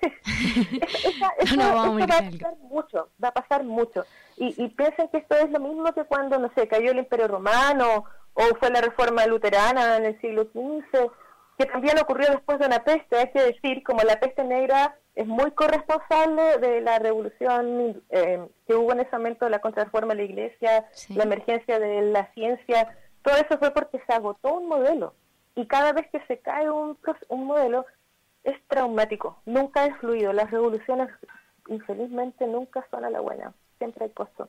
eso, va a pasar mucho, va a pasar mucho. Y, y piensen que esto es lo mismo que cuando, no sé, cayó el Imperio Romano o fue la Reforma Luterana en el siglo XV, que también ocurrió después de una peste, hay que decir, como la peste negra es muy corresponsable de la revolución eh, que hubo en ese momento, la contrarreforma de la iglesia, la emergencia de la ciencia, todo eso fue porque se agotó un modelo. Y cada vez que se cae un, un modelo, es traumático, nunca es fluido. Las revoluciones, infelizmente, nunca son a la buena, siempre hay costo.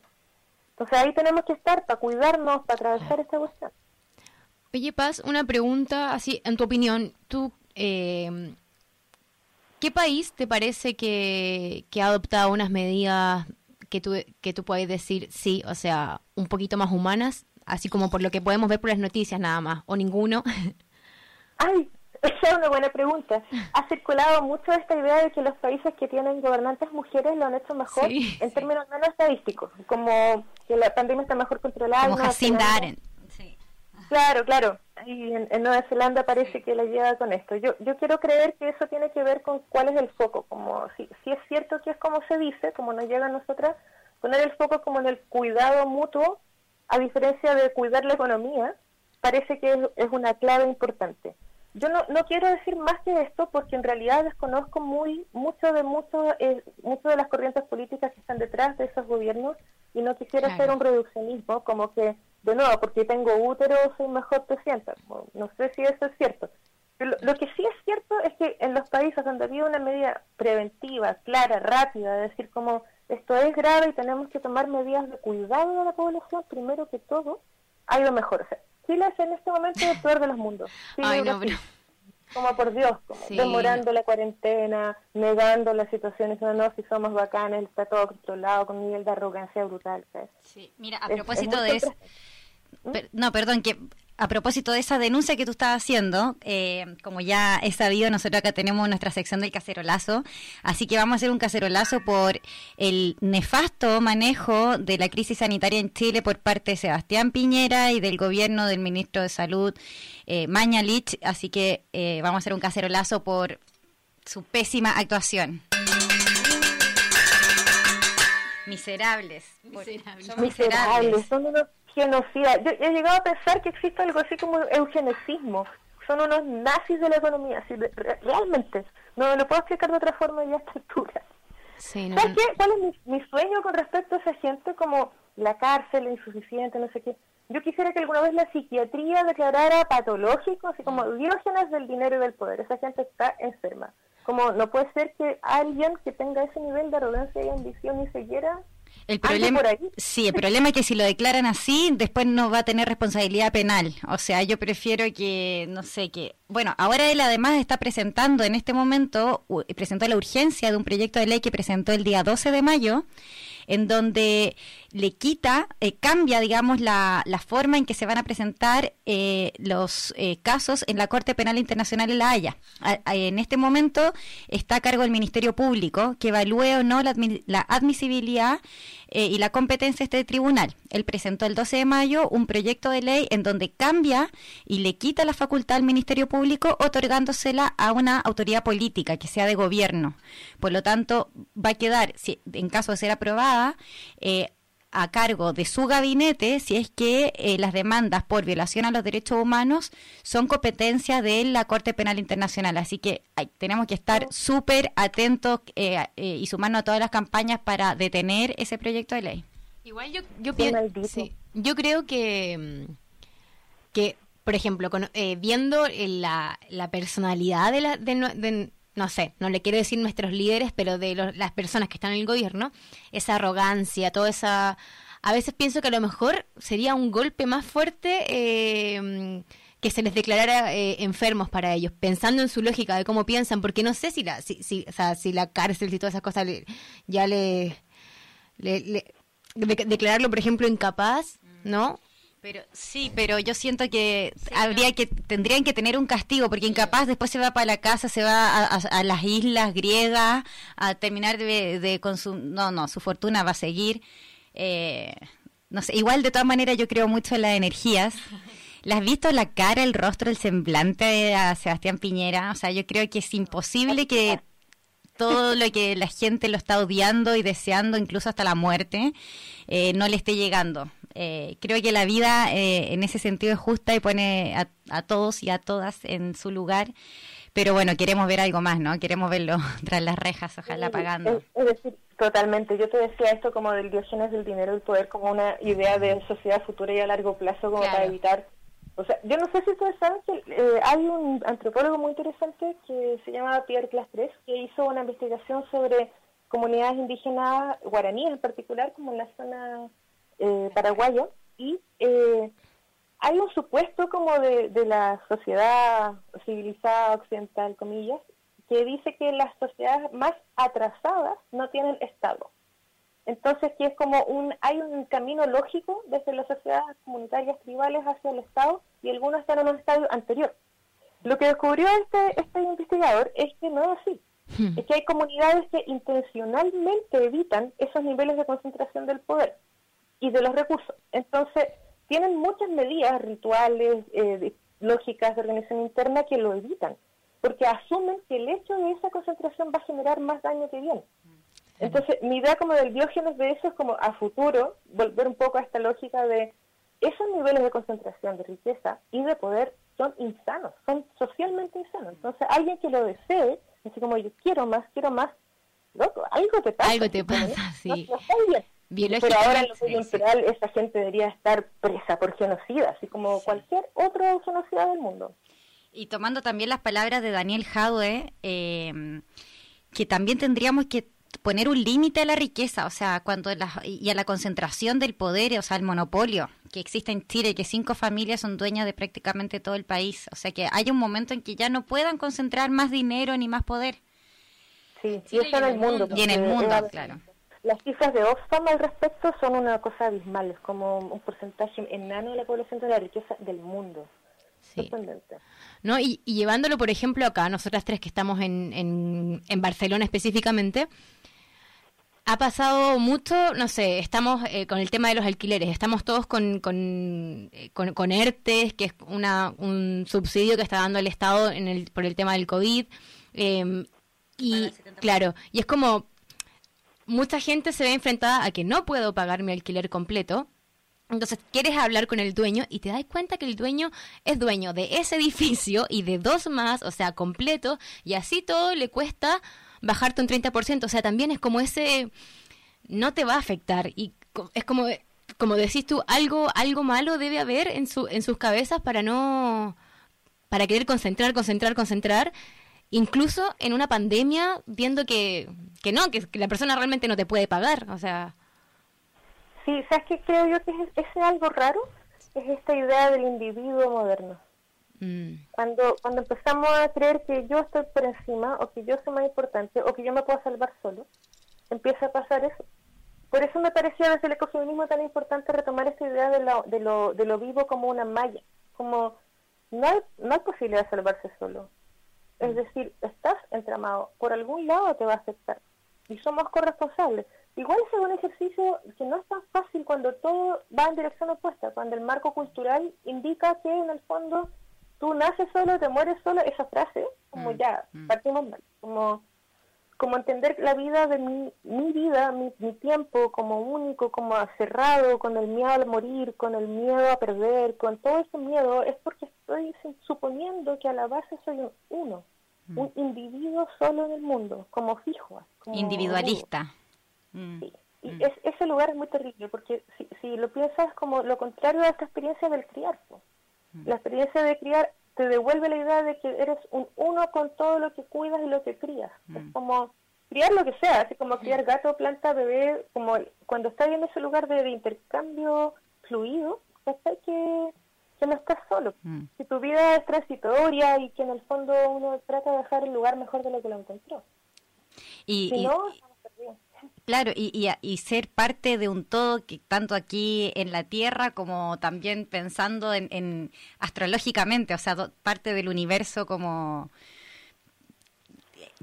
Entonces ahí tenemos que estar para cuidarnos, para atravesar esta cuestión. Oye, Paz, una pregunta, así, en tu opinión, tú, eh, ¿qué país te parece que, que ha adoptado unas medidas que tú, que tú puedes decir sí, o sea, un poquito más humanas, así como por lo que podemos ver por las noticias nada más, o ninguno? Ay, esa es una buena pregunta. Ha circulado mucho esta idea de que los países que tienen gobernantes mujeres lo han hecho mejor en términos menos estadísticos, como que la pandemia está mejor controlada. Como Jacinda Sí. Claro, claro. Y en, Nueva Zelanda parece que la lleva con esto. Yo, yo quiero creer que eso tiene que ver con cuál es el foco. Como si, si es cierto que es como se dice, como nos llega a nosotras, poner el foco como en el cuidado mutuo, a diferencia de cuidar la economía, parece que es una clave importante. Yo no, no quiero decir más que esto porque en realidad desconozco muy mucho de mucho, eh, mucho de las corrientes políticas que están detrás de esos gobiernos y no quisiera hacer un reduccionismo como que, de nuevo, porque tengo útero soy mejor presidenta. No sé si eso es cierto. Pero lo, que sí es cierto es que en los países donde había una medida preventiva, clara, rápida, de decir como esto es grave y tenemos que tomar medidas de cuidado de la población, primero que todo, hay lo mejor. O sea, Chile es en este momento el peor de los mundos. Ay, no, pero... Como por Dios, como demorando la cuarentena, negando las situaciones, no, no, si somos bacanes, está todo controlado, con un nivel de arrogancia brutal. Sí, mira, a propósito de eso... no, perdón, que a propósito de esa denuncia que tú estabas haciendo, eh, como ya he sabido, nosotros acá tenemos nuestra sección del cacerolazo, así que vamos a hacer un cacerolazo por el nefasto manejo de la crisis sanitaria en Chile por parte de Sebastián Piñera y del gobierno del ministro de Salud, eh, Mañalich, así que eh, vamos a hacer un cacerolazo por su pésima actuación. Miserables. Miserables. Son miserables. Son unos genocida. Yo, he llegado a pensar que existe algo así como eugenesismo. Son unos nazis de la economía, así, realmente. No lo puedo explicar de otra forma ya a esta altura. ¿Sabes qué? ¿Cuál es mi, sueño con respecto a esa gente? Como la cárcel, insuficiente, no sé qué. Yo quisiera que alguna vez la psiquiatría declarara patológico, así como diógenes del dinero y del poder. Esa gente está enferma. Como no puede ser que alguien que tenga ese nivel de arrogancia y ambición y ceguera el problema, sí, el problema es que si lo declaran así, después no va a tener responsabilidad penal. O sea, yo prefiero que, no sé, que, bueno, ahora él además está presentando en este momento, presentó la urgencia de un proyecto de ley que presentó el día 12 de mayo, en donde le quita, eh, cambia, digamos, la, la, forma en que se van a presentar eh, los eh, casos en la Corte Penal Internacional en La Haya. en este momento está a cargo del Ministerio Público que evalúe o no la, la admisibilidad y la competencia de este tribunal. Él presentó el 12 de mayo un proyecto de ley en donde cambia y le quita la facultad al Ministerio Público otorgándosela a una autoridad política que sea de gobierno. Por lo tanto, va a quedar, si, en caso de ser aprobada, eh, a cargo de su gabinete si es que eh, las demandas por violación a los derechos humanos son competencia de la Corte Penal Internacional. Así que tenemos que estar súper atentos eh, eh, y sumarnos a todas las campañas para detener ese proyecto de ley. Igual yo, yo, pienso, yo creo que, mm, que por ejemplo, viendo la, la personalidad de, la, de no sé, no le quiero decir nuestros líderes, pero de las personas que están en el gobierno, esa arrogancia, toda esa... A veces pienso que a lo mejor sería un golpe más fuerte eh, que se les declarara eh, enfermos para ellos, pensando en su lógica de cómo piensan, porque no sé si la, si, si, o sea, si la cárcel y todas esas cosas ya le, le, declararlo, por ejemplo, incapaz, ¿no? Pero sí, pero yo siento que habría que tendrían que tener un castigo porque incapaz después se va para la casa, se va a, las islas griegas a terminar de, de con su no no su fortuna va a seguir. Eh, no sé, igual de todas maneras yo creo mucho en las energías. ¿Le has visto la cara, el rostro, el semblante de Sebastián Piñera? O sea, yo creo que es imposible que todo lo que la gente lo está odiando y deseando, incluso hasta la muerte, eh, no le esté llegando. Eh, creo que la vida eh, en ese sentido es justa y pone a, todos y a todas en su lugar. Pero bueno, queremos ver algo más, ¿no? Queremos verlo tras las rejas, ojalá pagando. Es, decir, totalmente. Yo te decía esto como del diógenes del dinero, el poder, como una idea de sociedad futura y a largo plazo, como para evitar. O sea, yo no sé si ustedes saben que eh, hay un antropólogo muy interesante que se llama Pierre Clastres, que hizo una investigación sobre comunidades indígenas guaraníes en particular, como en la zona eh, paraguayo y eh, hay un supuesto como de, la sociedad civilizada occidental, comillas, que dice que las sociedades más atrasadas no tienen Estado. Entonces, que es como un, hay un camino lógico desde las sociedades comunitarias tribales hacia el Estado y algunos están en un estadio anterior. Lo que descubrió este, este investigador es que no es así. Hmm. Es que hay comunidades que intencionalmente evitan esos niveles de concentración del poder y de los recursos. Entonces, tienen muchas medidas rituales, eh, lógicas de organización interna que lo evitan, porque asumen que el hecho de esa concentración va a generar más daño que bien. Entonces, mi idea como del diógenes de eso es como a futuro volver un poco a esta lógica de esos niveles de concentración de riqueza y de poder son insanos, son socialmente insanos. Entonces, alguien que lo desee, así como yo quiero más, quiero más, loco, algo te pasa. Algo te pasa, sí. Pero ahora en lo coyuntural esa gente debería estar presa por genocida, así como cualquier otro genocida del mundo. Y tomando también las palabras de Daniel Jadwe, eh, que también tendríamos que poner un límite a la riqueza, o sea, cuando y a la concentración del poder, o sea, el monopolio que existe en Chile, que cinco familias son dueñas de prácticamente todo el país, o sea, que hay un momento en que ya no puedan concentrar más dinero ni más poder. Sí, y eso en el mundo. Y en el mundo, claro. Las cifras de Oxfam al respecto son una cosa abismal, es como un porcentaje enano de la población de la riqueza del mundo. Sí. ¿No? Y, llevándolo, por ejemplo, acá, nosotras tres que estamos en, en, en Barcelona específicamente, ha pasado mucho, no sé, estamos eh, con el tema de los alquileres, estamos todos con, con, eh, con, ERTES, que es una, un subsidio que está dando el Estado en el, por el tema del COVID. Em, y claro, y es como, mucha gente se ve enfrentada a que no puedo pagar mi alquiler completo. Entonces quieres hablar con el dueño y te das cuenta que el dueño es dueño de ese edificio y de dos más, o sea, completo, y así todo le cuesta bajarte un 30%. O sea, también es como ese, no te va a afectar. Y es como, como decís tú, algo, algo malo debe haber en, su, en sus cabezas para no, para querer concentrar, concentrar, concentrar incluso en una pandemia, viendo que, que no, que, la persona realmente no te puede pagar, o sea... Sí, ¿sabes qué creo yo que es, algo raro? Es esta idea del individuo moderno. Mm. Cuando, cuando empezamos a creer que yo estoy por encima, o que yo soy más importante, o que yo me puedo salvar solo, empieza a pasar eso. Por eso me parecía desde el ecofeminismo tan importante retomar esta idea de lo, de lo, de lo vivo como una malla, como no hay, no hay posibilidad de salvarse solo. Es decir, estás entramado, por algún lado te va a afectar. Y somos corresponsables. Igual es un ejercicio que no es tan fácil cuando todo va en dirección opuesta, cuando el marco cultural indica que en el fondo tú naces solo, te mueres solo, esa frase, como mm, ya, mm. partimos mal, como, como entender la vida de mi, mi vida, mi, mi, tiempo como único, como cerrado, con el miedo a morir, con el miedo a perder, con todo ese miedo, es porque estoy suponiendo que a la base soy un uno un individuo solo en el mundo, como fijo. Individualista. Mm. Y mm. ese lugar es muy terrible, porque si, si, lo piensas como lo contrario a esta experiencia del criar, mm. la experiencia de criar te devuelve la idea de que eres un uno con todo lo que cuidas y lo que crías. Es como criar lo que sea, así como criar gato, planta, bebé, como cuando estás en ese lugar de, intercambio fluido, hasta que que no estás solo. Mm. Si tu vida es transitoria y que en el fondo uno trata de dejar el lugar mejor de lo que lo encontró. Y, Claro, y, y, ser parte de un todo, que tanto aquí en la Tierra como también pensando en, astrológicamente, o sea, parte del universo como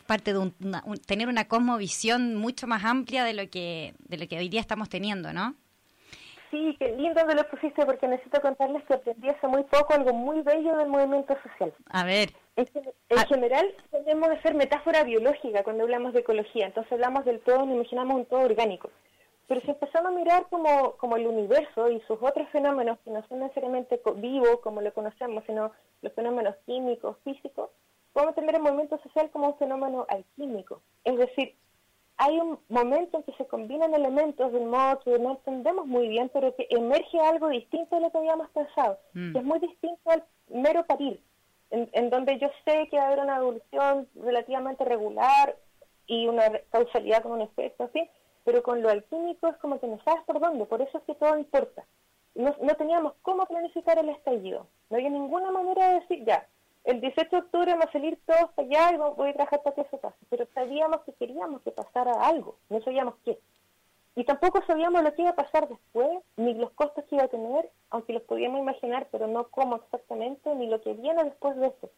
parte de tener una cosmovisión mucho más amplia de lo que de lo que hoy día estamos teniendo, ¿no? Sí, qué lindo que lo pusiste porque necesito contarles que aprendí hace muy poco algo muy bello del movimiento social. A ver. En, ah. general tenemos que hacer metáfora biológica cuando hablamos de ecología, entonces hablamos del todo, nos imaginamos un todo orgánico. Pero si empezamos a mirar como, como el universo y sus otros fenómenos que no son necesariamente vivos como lo conocemos, sino los fenómenos químicos, físicos, podemos tener el movimiento social como un fenómeno alquímico. Es decir, hay un momento en que se combinan elementos de un modo que no entendemos muy bien, pero que emerge algo distinto de lo que habíamos pensado, mm. que es muy distinto al mero parir, en, donde yo sé que va a haber una evolución relativamente regular y una causalidad con un efecto, así, pero con lo alquímico es como que no sabes por dónde, por eso es que todo importa. No, teníamos cómo planificar el estallido, no había ninguna manera de decir, ya, el 18 de octubre vamos a salir todos allá y voy a trabajar para que eso pase. Pero sabíamos que queríamos que pasara algo, no sabíamos qué. Y tampoco sabíamos lo que iba a pasar después, ni los costos que iba a tener, aunque los podíamos imaginar, pero no cómo exactamente, ni lo que viene después de eso.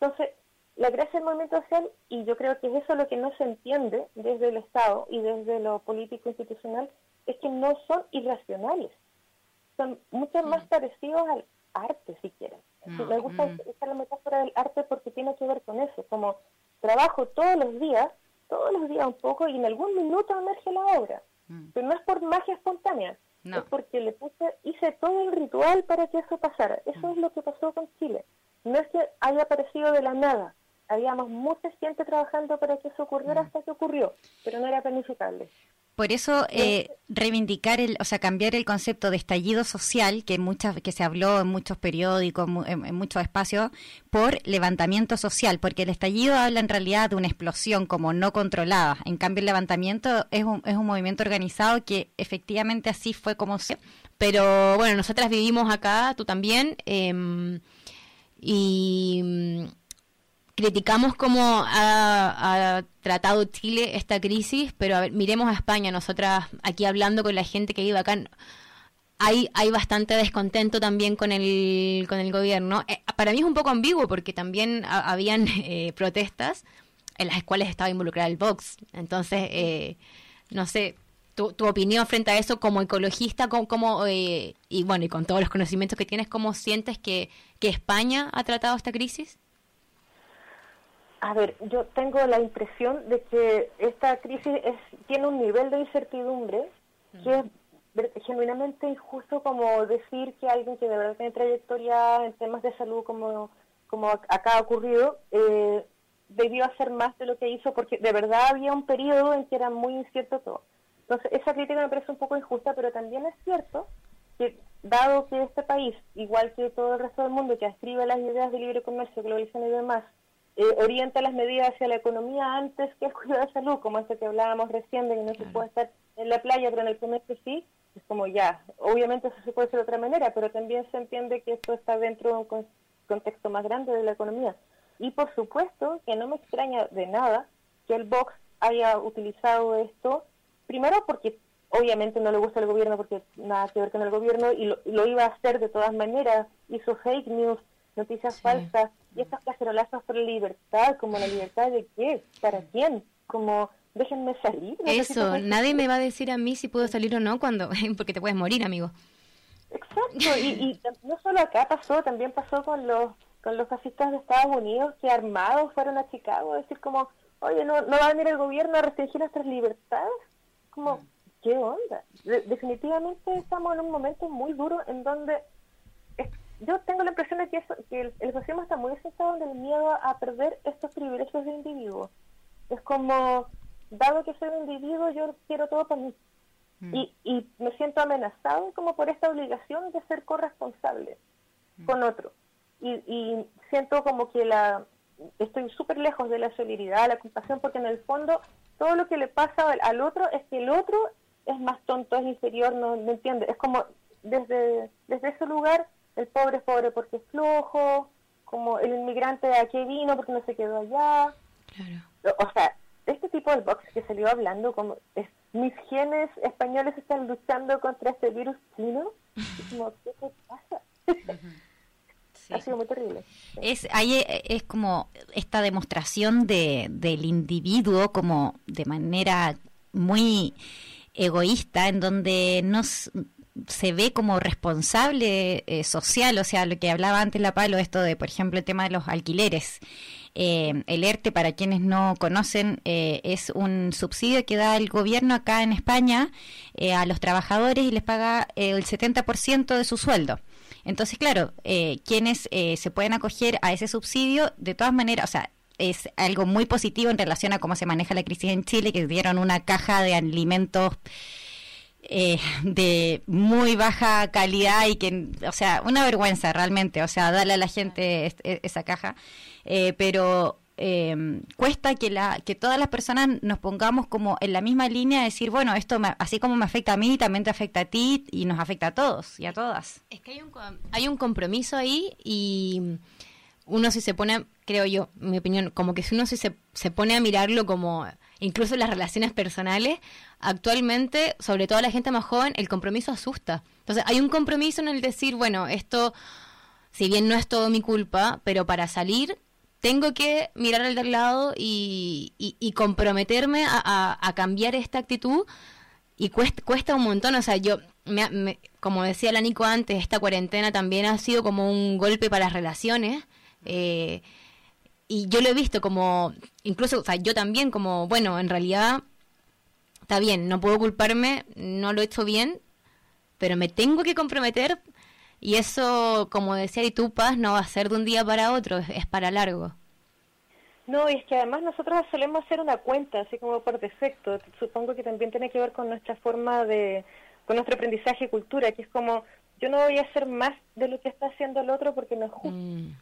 Entonces, la gracia del movimiento social, y yo creo que es eso lo que no se entiende desde el Estado y desde lo político institucional, es que no son irracionales. Son mucho más parecidos al arte, si quieren. Me gusta mm. usar la metáfora del arte porque tiene que ver con eso, como trabajo todos los días, todos los días un poco y en algún minuto emerge la obra. Mm. Pero no es por magia espontánea, es porque le puse, hice todo el ritual para que eso pasara. Eso mm. es lo que pasó con Chile. No es que haya aparecido de la nada, habíamos mucha gente trabajando para que eso ocurriera hasta que ocurrió, pero no era planificable. Por eso eh, reivindicar, el, o sea, cambiar el concepto de estallido social, que muchas que se habló en muchos periódicos, en, muchos espacios, por levantamiento social, porque el estallido habla en realidad de una explosión como no controlada. En cambio, el levantamiento es un, es un movimiento organizado que efectivamente así fue como se... Pero bueno, nosotras vivimos acá, tú también, em, y criticamos cómo ha, tratado Chile esta crisis, pero miremos a España, nosotras aquí hablando con la gente que vive acá, hay, hay bastante descontento también con el, con el gobierno. Eh, para mí es un poco ambiguo porque también habían eh, protestas en las cuales estaba involucrada el Vox. Entonces, eh, no sé, tu, opinión frente a eso como ecologista, como, y bueno, y con todos los conocimientos que tienes, ¿cómo sientes que, que España ha tratado esta crisis? A ver, yo tengo la impresión de que esta crisis es, tiene un nivel de incertidumbre que es genuinamente injusto como decir que alguien que de verdad tiene trayectoria en temas de salud como, como acá ha ocurrido, eh, debió hacer más de lo que hizo porque de verdad había un periodo en que era muy incierto todo. Entonces, esa crítica me parece un poco injusta, pero también es cierto que dado que este país, igual que todo el resto del mundo que escribe las ideas de libre comercio, globalización y demás, eh, orienta las medidas hacia la economía antes que el cuidado de salud, como este que hablábamos recién de que no se puede estar en la playa, pero en el comercio sí, es como ya, obviamente eso se puede hacer de otra manera, pero también se entiende que esto está dentro de un contexto más grande de la economía. Y por supuesto que no me extraña de nada que el Vox haya utilizado esto, primero porque obviamente no le gusta el gobierno porque nada que ver con el gobierno y lo, iba a hacer de todas maneras, hizo fake news, noticias falsas, y estos cacerolazos por libertad, como la libertad de qué, para quién, como déjenme salir. Eso, nadie me va a decir a mí si puedo salir o no cuando, porque te puedes morir, amigo. Exacto, y, no solo acá pasó, también pasó con los con los fascistas de Estados Unidos que armados fueron a Chicago a decir como, oye, no, no va a venir el gobierno a restringir nuestras libertades. Como, mm. ¿qué onda? definitivamente estamos en un momento muy duro en donde yo tengo la impresión de que, que el, el, fascismo está muy asentado en el miedo a perder estos privilegios de individuo. Es como, dado que soy un individuo, yo quiero todo para mí. Mm. Y, y me siento amenazado como por esta obligación de ser corresponsable mm. con otro. Y, y siento como que la estoy súper lejos de la solidaridad, la compasión, porque en el fondo todo lo que le pasa al, al otro es que el otro es más tonto, es inferior, no, no entiende. Es como desde, desde ese lugar el pobre es pobre porque es flojo, como el inmigrante de aquí vino porque no se quedó allá. Claro. O sea, este tipo de box que salió hablando, como es, mis genes españoles están luchando contra este virus chino, como, ¿qué pasa? Ha sido muy terrible. Es, ahí es como esta demostración de, del individuo como de manera muy egoísta, en donde nos se ve como responsable eh, social, o sea, lo que hablaba antes la Palo, esto de, por ejemplo, el tema de los alquileres. Eh, el ERTE, para quienes no conocen, eh, es un subsidio que da el gobierno acá en España a los trabajadores y les paga el 70% de su sueldo. Entonces, claro, quienes se pueden acoger a ese subsidio, de todas maneras, o sea, es algo muy positivo en relación a cómo se maneja la crisis en Chile, que dieron una caja de alimentos eh, de muy baja calidad y que, o sea, una vergüenza realmente, o sea, darle a la gente esa caja, eh, pero eh, cuesta que, la, que todas las personas nos pongamos como en la misma línea de decir, bueno, esto así como me afecta a mí, también te afecta a ti y nos afecta a todos y a todas. Es que hay un, hay un compromiso ahí y uno si se pone, creo yo, mi opinión, como que si uno si se, se pone a mirarlo como incluso las relaciones personales, actualmente, sobre todo a la gente más joven, el compromiso asusta. Entonces, hay un compromiso en el decir, bueno, esto, si bien no es todo mi culpa, pero para salir tengo que mirar al del lado y, y, comprometerme a, cambiar esta actitud y cuesta, cuesta un montón, o sea, yo, me, como decía la Nico antes, esta cuarentena también ha sido como un golpe para las relaciones. Eh, y yo lo he visto como, incluso, o sea, yo también como, bueno, en realidad está bien, no puedo culparme, no lo he hecho bien, pero me tengo que comprometer y eso, como decía Paz, no va a ser de un día para otro, es, para largo. No, y es que además nosotros solemos hacer una cuenta, así como por defecto. Supongo que también tiene que ver con nuestra forma de, con nuestro aprendizaje y cultura, que es como, yo no voy a hacer más de lo que está haciendo el otro porque no es justo. Mm,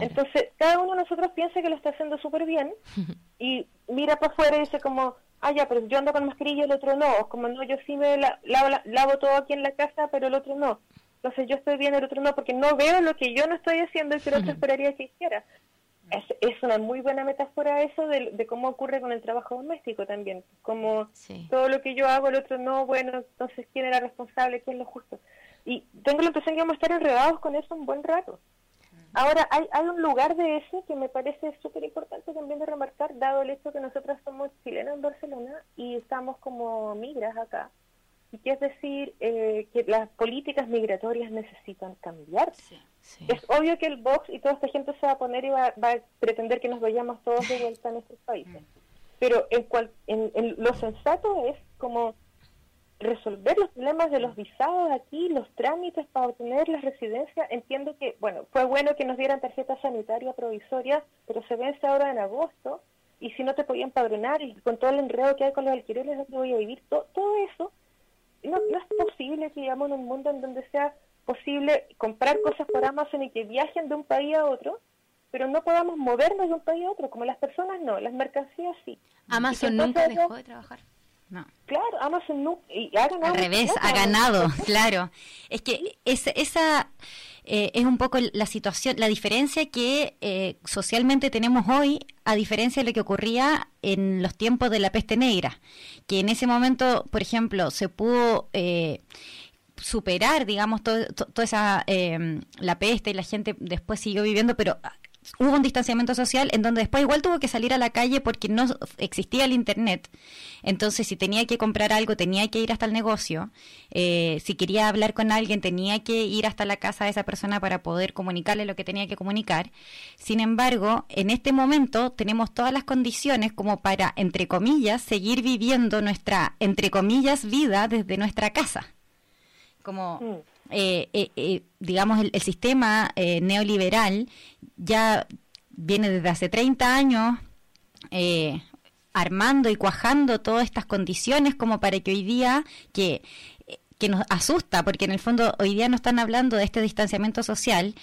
Entonces, cada uno de nosotros piensa que lo está haciendo súper bien y mira para afuera y dice como, ah, ya, pero yo ando con mascarilla y el otro no. O como, no, yo sí me lavo, todo aquí en la casa, pero el otro no. Entonces yo estoy bien, el otro no, porque no veo lo que yo no estoy haciendo y que el otro esperaría que hiciera es, una muy buena metáfora eso de, cómo ocurre con el trabajo doméstico también. Como todo lo que yo hago, el otro no, bueno, entonces quién era responsable, quién es lo justo. Y tengo la impresión que vamos a estar enredados con eso un buen rato. Ahora, hay, hay un lugar de ese que me parece súper importante también de remarcar, dado el hecho que nosotros somos chilenos en Barcelona y estamos como migras acá. Y que es decir, eh, que las políticas migratorias necesitan cambiarse. Es obvio que el Vox y toda esta gente se va a poner y va, a pretender que nos vayamos todos de vuelta a nuestros países. Mm. Pero en, cual, en, lo sensato es como resolver los problemas de los visados aquí, los trámites para obtener la residencia. Entiendo que, bueno, fue bueno que nos dieran tarjeta sanitaria provisoria, pero se vence ahora en agosto. Y si no te podían padronar y con todo el enredo que hay con los alquileres, ¿dónde voy a vivir? Todo, todo eso no, no es posible que vivamos en un mundo en donde sea posible comprar cosas por Amazon y que viajen de un país a otro, pero no podamos movernos de un país a otro, como las personas no, las mercancías sí. Amazon nunca dejó de trabajar. No. Claro, Amazon nunca. Y ha ganado. Al revés, ha ganado, claro. Es que es, esa eh, es un poco la situación, la diferencia que eh, socialmente tenemos hoy, a diferencia de lo que ocurría en los tiempos de la peste negra, que en ese momento, por ejemplo, se pudo. Eh, superar, digamos, toda esa, eh, la peste y la gente después siguió viviendo, pero hubo un distanciamiento social en donde después igual tuvo que salir a la calle porque no existía el internet. Entonces, si tenía que comprar algo, tenía que ir hasta el negocio. Eh, si quería hablar con alguien, tenía que ir hasta la casa de esa persona para poder comunicarle lo que tenía que comunicar. Sin embargo, en este momento tenemos todas las condiciones como para, entre comillas, seguir viviendo nuestra, entre comillas, vida desde nuestra casa como mm. Eh, eh, eh, digamos el, sistema neoliberal ya viene desde hace 30 años armando y cuajando todas estas condiciones como para que hoy día que que nos asusta porque en el fondo hoy día no están hablando de este distanciamiento social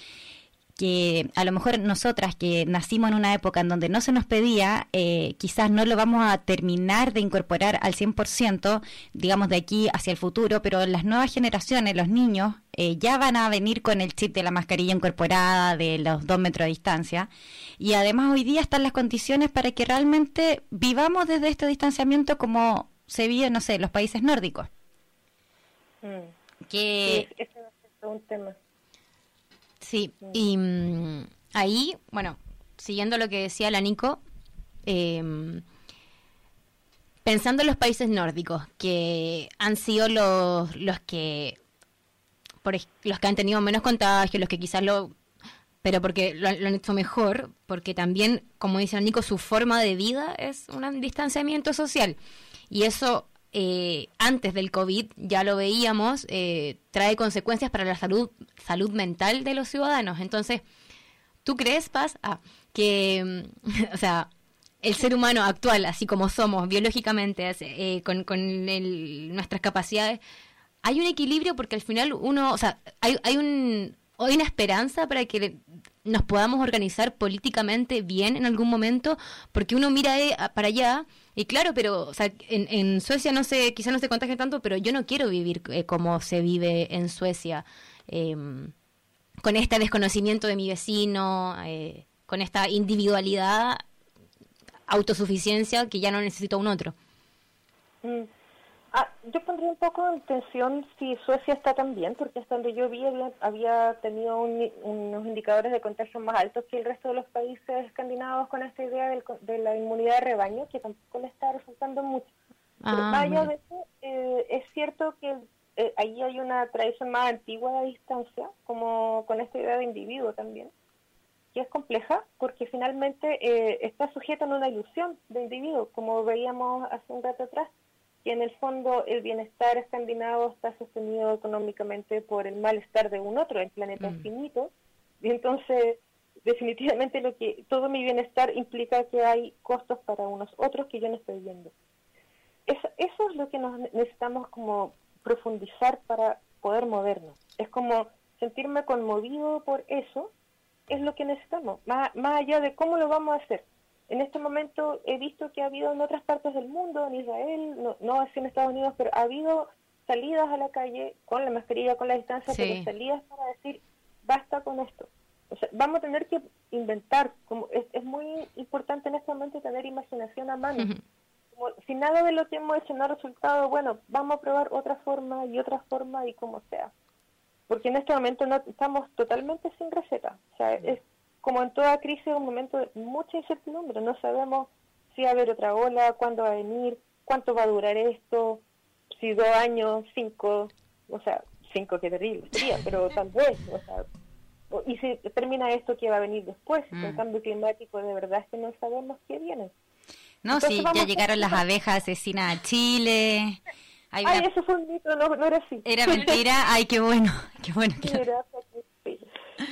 que a lo mejor nosotras que nacimos en una época en donde no se nos pedía, eh, quizás no lo vamos a terminar de incorporar al 100%, digamos, de aquí hacia el futuro, pero las nuevas generaciones, los niños, eh, ya van a venir con el chip de la mascarilla incorporada, de los dos metros de distancia. Y además hoy día están las condiciones para que realmente vivamos desde este distanciamiento como se vive, no sé, en los países nórdicos. Mm. Que... Sí, ese va a un tema. Sí, y mm, ahí, bueno, siguiendo lo que decía la Nico, em, pensando en los países nórdicos, que han sido los, los que por, los que han tenido menos contagios, los que quizás lo pero porque lo, han hecho mejor, porque también, como dice la Nico, su forma de vida es un distanciamiento social. Y eso eh, antes del COVID, ya lo veíamos, eh, trae consecuencias para la salud, salud mental de los ciudadanos. Entonces, ¿tú crees, Paz, ah, que, o sea, el ser humano actual, así como somos biológicamente, eh, con, nuestras capacidades, hay un equilibrio porque al final uno, o sea, hay, hay, un, hay una esperanza para que nos podamos organizar políticamente bien en algún momento, porque uno mira para allá y claro, pero o sea, en, en Suecia no sé, quizá no se contagie tanto, pero yo no quiero vivir eh, como se vive en Suecia, em, con este desconocimiento de mi vecino, eh, con esta individualidad, autosuficiencia que ya no necesito un otro. Mm. Ah, yo pondría un poco en tensión si Suecia está tan bien, porque hasta donde yo vi había, tenido unos indicadores de contagio más altos que el resto de los países escandinavos con esta idea de la inmunidad de rebaño, que tampoco le está resultando mucho. Ah, vaya eso, eh, es cierto que eh, ahí hay una tradición más antigua de distancia, como con esta idea de individuo también, que es compleja porque finalmente eh, está sujeta a una ilusión de individuo, como veíamos hace un rato atrás y en el fondo el bienestar escandinavo está sostenido económicamente por el malestar de un otro, el planeta mm. infinito, y entonces definitivamente lo que todo mi bienestar implica que hay costos para unos otros que yo no estoy viendo. Eso, eso es lo que nos necesitamos como profundizar para poder movernos. Es como sentirme conmovido por eso, es lo que necesitamos, más, más allá de cómo lo vamos a hacer. En este momento he visto que ha habido en otras partes del mundo, en Israel, no, no así en Estados Unidos, pero ha habido salidas a la calle con la mascarilla, con la distancia, pero salidas para decir, basta con esto. O sea, vamos a tener que inventar, como es, es muy importante en este momento tener imaginación a mano. Como, si nada de lo que hemos hecho no ha resultado, bueno, vamos a probar otra forma y otra forma y como sea. Porque en este momento no estamos totalmente sin receta. O sea, es como en toda crisis un momento de mucha incertidumbre. No sabemos si va a haber otra ola, cuándo va a venir, cuánto va a durar esto, si dos años, cinco, o sea, cinco qué terrible sería, pero tal vez, o sea, y si termina esto, ¿qué va a venir después? Mm. El cambio climático, de verdad es que no sabemos qué viene. No, sí, ya llegaron las abejas asesinas a Chile. Ay, eso fue un mito, no, no era así. Era mentira, ay, qué bueno, qué bueno.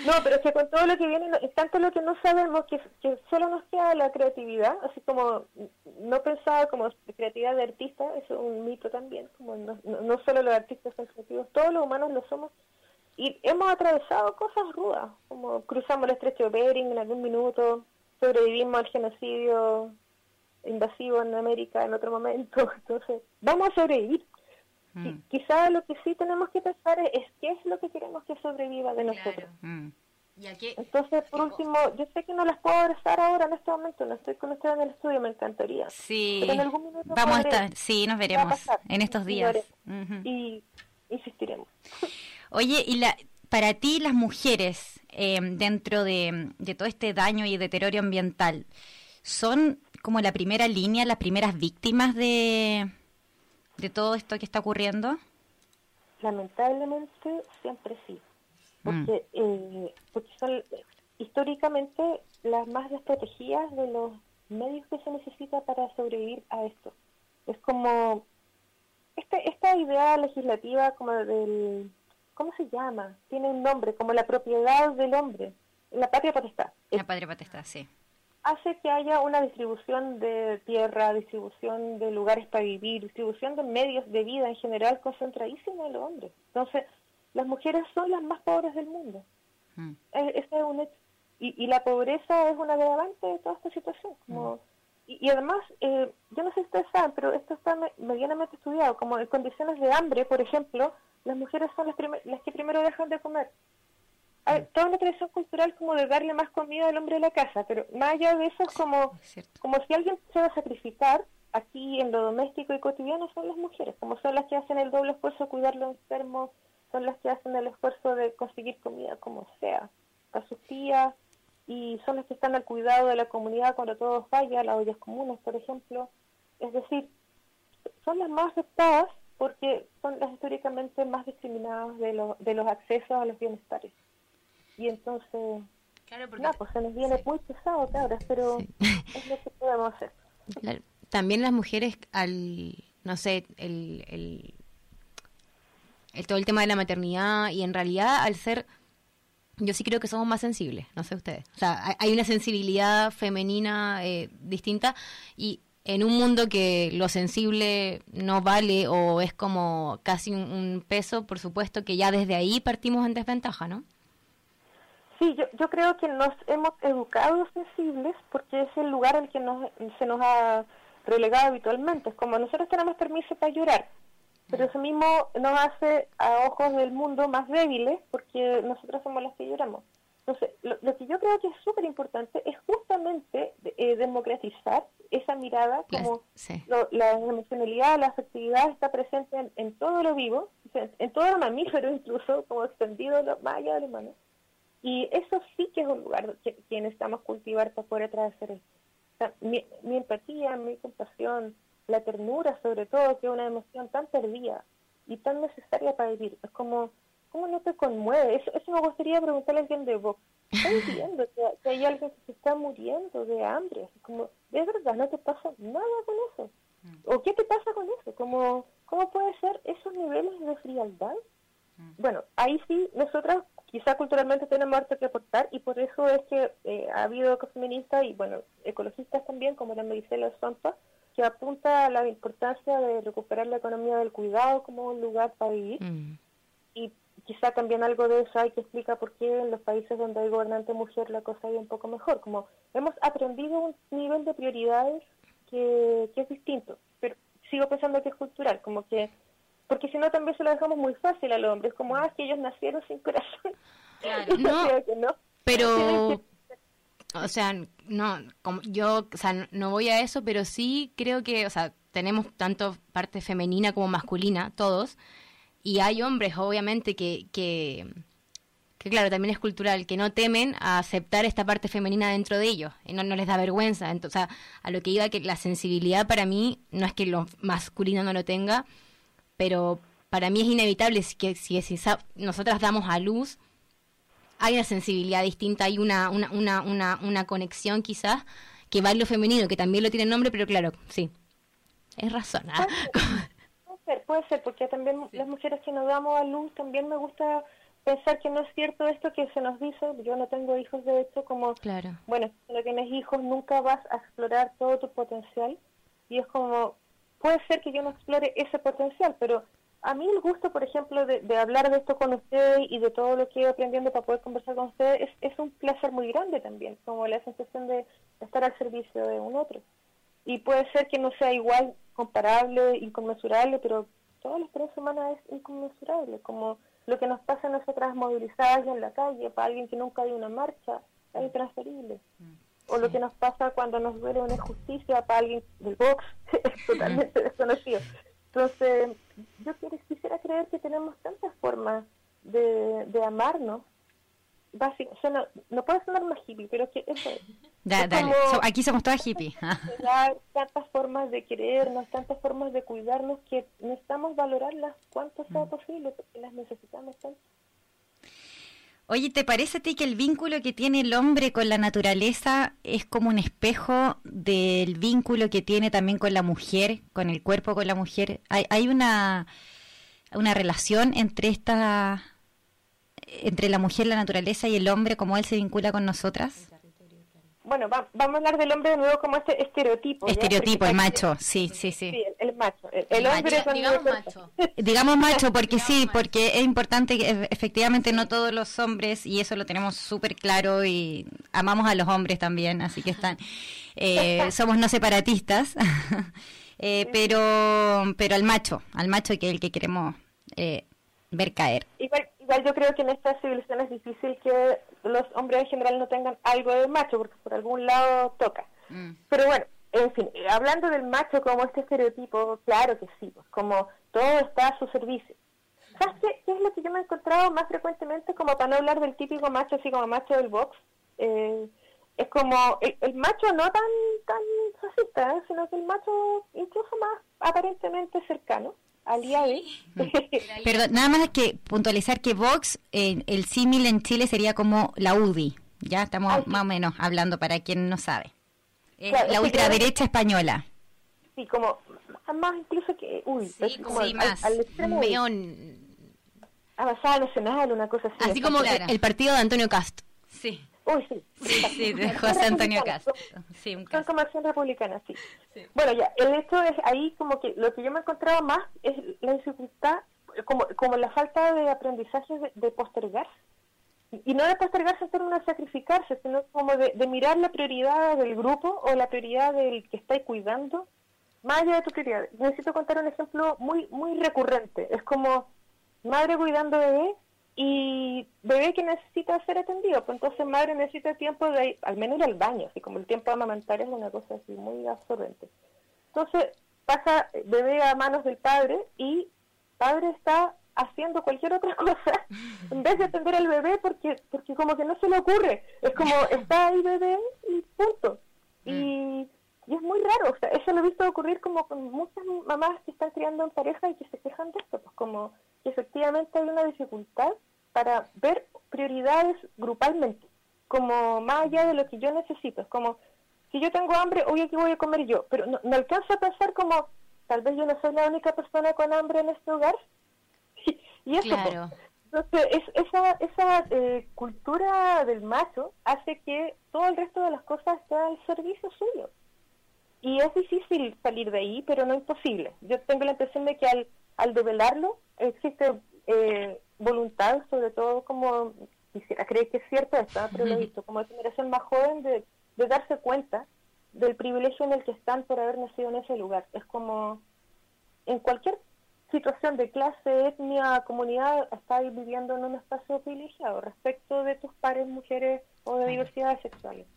No, pero es que con todo lo que viene, tanto lo que no sabemos que, que solo nos queda la creatividad, así como no pensaba como creatividad de artista, eso es un mito también, como no, no, solo los artistas son creativos, todos los humanos lo somos, y hemos atravesado cosas rudas, como cruzamos el estrecho de Bering en algún minuto, sobrevivimos al genocidio invasivo en América en otro momento, entonces vamos a sobrevivir. Mm. Quizá lo que sí tenemos que pensar es, qué es lo que queremos que sobreviva de nosotros. Mm. Entonces, por último, yo sé que no las puedo abrazar ahora en este momento, no estoy con ustedes en el estudio, me encantaría. Sí, vamos a estar, sí, nos veremos en estos días. Y insistiremos. Oye, y la, para ti las mujeres, eh, dentro de, de todo este daño y deterioro ambiental, ¿son como la primera línea, las primeras víctimas de, de todo esto que está ocurriendo? Lamentablemente siempre sí, porque, mm. eh, porque son históricamente las más desprotegidas de los medios que se necesita para sobrevivir a esto. Es como este, esta idea legislativa como del, ¿cómo se llama? Tiene un nombre, como la propiedad del hombre, la patria potestad. La patria potestad, sí hace que haya una distribución de tierra, distribución de lugares para vivir, distribución de medios de vida en general concentradísima en los hombres. Entonces, las mujeres son las más pobres del mundo. Mm. es un Y, la pobreza es una agravante de toda esta situación. Como, mm. y, además, eh, yo no sé si ustedes saben, pero esto está medianamente estudiado, como en condiciones de hambre, por ejemplo, las mujeres son las, las que primero dejan de comer hay toda una tradición cultural como de darle más comida al hombre de la casa, pero más allá de eso es como, como si alguien se va a sacrificar, aquí en lo doméstico y cotidiano son las mujeres, como son las que hacen el doble esfuerzo de cuidar los enfermos, son las que hacen el esfuerzo de conseguir comida como sea, a sus tías, y son las que están al cuidado de la comunidad cuando todo falla, las ollas comunes, por ejemplo. Es decir, son las más afectadas porque son las históricamente más discriminadas de, de los accesos a los bienestares. Y entonces, claro, no, pues se nos viene muy pesado, claro, pero es lo que podemos hacer. También las mujeres, al, no sé, el, el, el, todo el tema de la maternidad y en realidad al ser yo sí creo que somos más sensibles, no sé ustedes. O sea, hay una sensibilidad femenina eh, distinta y en un mundo que lo sensible no vale o es como casi un, peso, por supuesto que ya desde ahí partimos en desventaja, ¿no? Sí, yo, yo creo que nos hemos educado sensibles porque es el lugar al que nos, se nos ha relegado habitualmente. Es como nosotros tenemos permiso para llorar, pero eso mismo nos hace a ojos del mundo más débiles porque nosotros somos los que lloramos. Entonces, lo, que yo creo que es súper importante es justamente eh, democratizar esa mirada, como la emocionalidad, la afectividad está presente en, en todo lo vivo, en todo lo mamífero incluso, como extendido lo, más allá del humano. Y eso sí que es un lugar que, que necesitamos cultivar para poder atravesar esto. mi, empatía, mi compasión, la ternura sobre todo, que es una emoción tan perdida y tan necesaria para vivir. Es como, ¿cómo no te conmueve? Eso, eso me gustaría preguntarle a alguien de vos. ¿Estás viendo que, hay alguien que se está muriendo de hambre? Así como, ¿de verdad no te pasa nada con eso? ¿O qué te pasa con eso? Como, ¿Cómo puede ser esos niveles de frialdad? Bueno, ahí sí, nosotras quizá culturalmente tenemos harto que aportar y por eso es que eh, ha habido ecofeministas y bueno, ecologistas también, como la Maricela Zampa, que apunta a la importancia de recuperar la economía del cuidado como un lugar para vivir. Mm. Y quizá también algo de eso hay que explica por qué en los países donde hay gobernante mujer la cosa es un poco mejor. Como hemos aprendido un nivel de prioridades que, que es distinto, pero sigo pensando que es cultural, como que porque si no también se lo dejamos muy fácil al hombre, es como, ah, que ellos nacieron sin corazón. Claro. no, pero, o sea, no, como yo, o sea, no voy a eso, pero sí creo que, o sea, tenemos tanto parte femenina como masculina, todos, y hay hombres, obviamente, que, que, que claro, también es cultural, que no temen a aceptar esta parte femenina dentro de ellos, y no, no les da vergüenza. Entonces, a lo que iba, que la sensibilidad para mí no es que lo masculino no lo tenga, pero para mí es inevitable que si, si nosotras damos a luz, hay una sensibilidad distinta, hay una, una, una, una, una conexión quizás que va en lo femenino, que también lo tiene nombre, pero claro, sí, es razón. ¿ah? Puede ser, puede ser, porque también las mujeres que nos damos a luz, también me gusta pensar que no es cierto esto que se nos dice, yo no tengo hijos de hecho, como, claro. bueno, si no tienes hijos nunca vas a explorar todo tu potencial, y es como, puede ser que yo no explore ese potencial, pero a mí el gusto, por ejemplo, de, hablar de esto con ustedes y de todo lo que he ido aprendiendo para poder conversar con ustedes es, un placer muy grande también, como la sensación de estar al servicio de un otro. Y puede ser que no sea igual, comparable, inconmensurable, pero toda la experiencia humana es inconmensurable, como lo que nos pasa a nosotras movilizadas en la calle, para alguien que nunca dio una marcha, es intransferible. Mm o lo que nos pasa cuando nos duele una injusticia para alguien del box, es totalmente desconocido. Entonces, yo quisiera creer que tenemos tantas formas de, de amarnos. Básico, o sea, no, no puede sonar más hippie, pero es que eso es. dale. aquí somos todas hippies. tantas formas de querernos, tantas formas de cuidarnos que necesitamos valorarlas cuanto sea mm. posible, porque las necesitamos tanto. Oye, ¿te parece a ti que el vínculo que tiene el hombre con la naturaleza es como un espejo del vínculo que tiene también con la mujer, con el cuerpo con la mujer? ¿Hay, hay una, una relación entre esta entre la mujer, la naturaleza y el hombre, como él se vincula con nosotras? Bueno, vamos a hablar del hombre de nuevo como este estereotipo. Estereotipo, el macho, sí, sí, sí. sí el, macho, el, hombre digamos macho. digamos macho, porque sí, porque es importante que efectivamente no todos los hombres, y eso lo tenemos súper claro, y amamos a los hombres también, así que están, eh, somos no separatistas, eh, pero, pero al macho, al macho que es el que queremos eh, ver caer. Igual, igual yo creo que en esta civilización es difícil que los hombres en general no tengan algo de macho, porque por algún lado toca. Mm. Pero bueno, en fin, hablando del macho como este estereotipo, claro que sí, pues como todo está a su servicio. ¿Sabes qué, es lo que yo me he encontrado más frecuentemente, como para no hablar del típico macho así como macho del box? Eh, es como el, macho no tan tan racista, ¿eh? sino que el macho incluso más aparentemente cercano aliade. Pero nada más que puntualizar que Vox, eh, el símil en Chile sería como la UDI. Ya estamos más o menos hablando para quien no sabe. la ultraderecha española. Sí, como más incluso que uy, sí, como más al, extremo avanzada nacional, una cosa así. Así como el partido de Antonio Castro. Sí. Uy, sí. Sí, de José Antonio Castro. Sí, un Son como acción republicana, sí. Bueno, ya, el hecho es ahí como que lo que yo me he encontrado más es la dificultad, como, como la falta de aprendizaje de, postergarse. Y no de postergarse en términos de sacrificarse, sino como de, mirar la prioridad del grupo o la prioridad del que estáis cuidando, más allá de tu prioridad. Necesito contar un ejemplo muy muy recurrente. Es como madre cuidando bebé y bebé que necesita ser atendido, pues entonces madre necesita tiempo de al menos ir al baño, así como el tiempo de amamantar es una cosa así muy absorbente. Entonces pasa bebé a manos del padre y padre está haciendo cualquier otra cosa en vez de atender al bebé porque porque como que no se le ocurre, es como está ahí bebé y punto. Y, mm. y es muy raro, o sea, eso lo he visto ocurrir como con muchas mamás que están criando en pareja y que se quejan de esto, pues como que efectivamente hay una dificultad para ver prioridades grupalmente, como más allá de lo que yo necesito. Es como, si yo tengo hambre, hoy aquí voy a comer yo, pero no, alcanzo a pensar como, tal vez yo no soy la única persona con hambre en este hogar. y, eso, Entonces, esa, esa eh, cultura del macho hace que todo el resto de las cosas esté al servicio suyo. Y es difícil salir de ahí, pero no imposible. Yo tengo la impresión de que al, al develarlo existe eh, voluntad, sobre todo como quisiera creer que es cierto esto, pero lo he visto, como generación más joven de, de darse cuenta del privilegio en el que están por haber nacido en ese lugar. Es como en cualquier situación de clase, etnia, comunidad, estáis viviendo en un espacio privilegiado respecto de tus pares mujeres o de diversidades sexuales.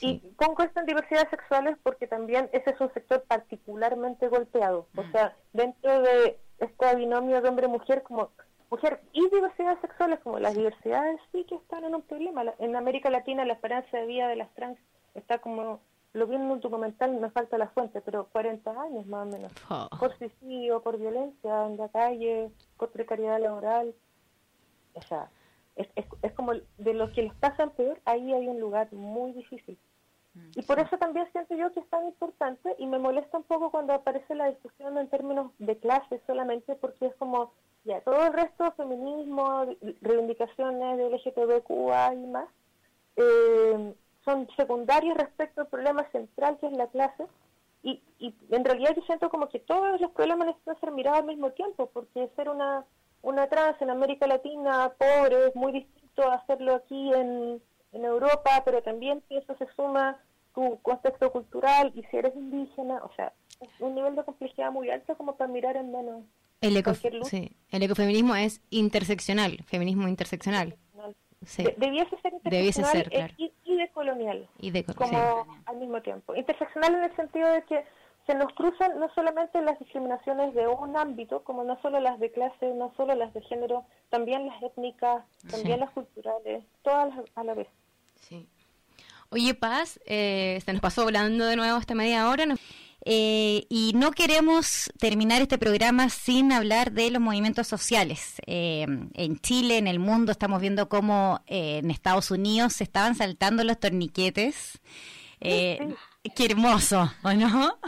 Y pongo esto en diversidades sexuales porque también ese es un sector particularmente golpeado. O sea, dentro de este binomio de hombre-mujer, como mujer y diversidades sexuales, como las diversidades sí que están en un problema. En América Latina la esperanza de vida de las trans está como lo vi en un documental, me falta la fuente, pero 40 años más o menos. Oh. Por suicidio, por violencia en la calle, por precariedad laboral. O sea, es, es, como de los que les pasan peor, ahí hay un lugar muy difícil. Y por eso también siento yo que es tan importante y me molesta un poco cuando aparece la discusión en términos de clase solamente porque es como, ya, todo el resto, feminismo, reivindicaciones de LGTBQA y más, eh, son secundarios respecto al problema central que es la clase y, y en realidad yo siento como que todos los problemas necesitan ser mirados al mismo tiempo porque ser una, una trans en América Latina pobre es muy distinto a hacerlo aquí en, en Europa, pero también si eso se suma tu contexto cultural y si eres indígena, o sea, un nivel de complejidad muy alto como para mirar en menos. El, el ecofeminismo es interseccional, feminismo interseccional. debiese ser interseccional y, decolonial, y como al mismo tiempo. Interseccional en el sentido de que se nos cruzan no solamente las discriminaciones de un ámbito, como no solo las de clase, no solo las de género, también las étnicas, también las culturales, todas a la vez. Sí. Oye, Paz, eh, se nos pasó hablando de nuevo esta media hora. Eh, y no queremos terminar este programa sin hablar de los movimientos sociales. Eh, en Chile, en el mundo, estamos viendo cómo en Estados Unidos se estaban saltando los torniquetes. Qué hermoso, ¿o no?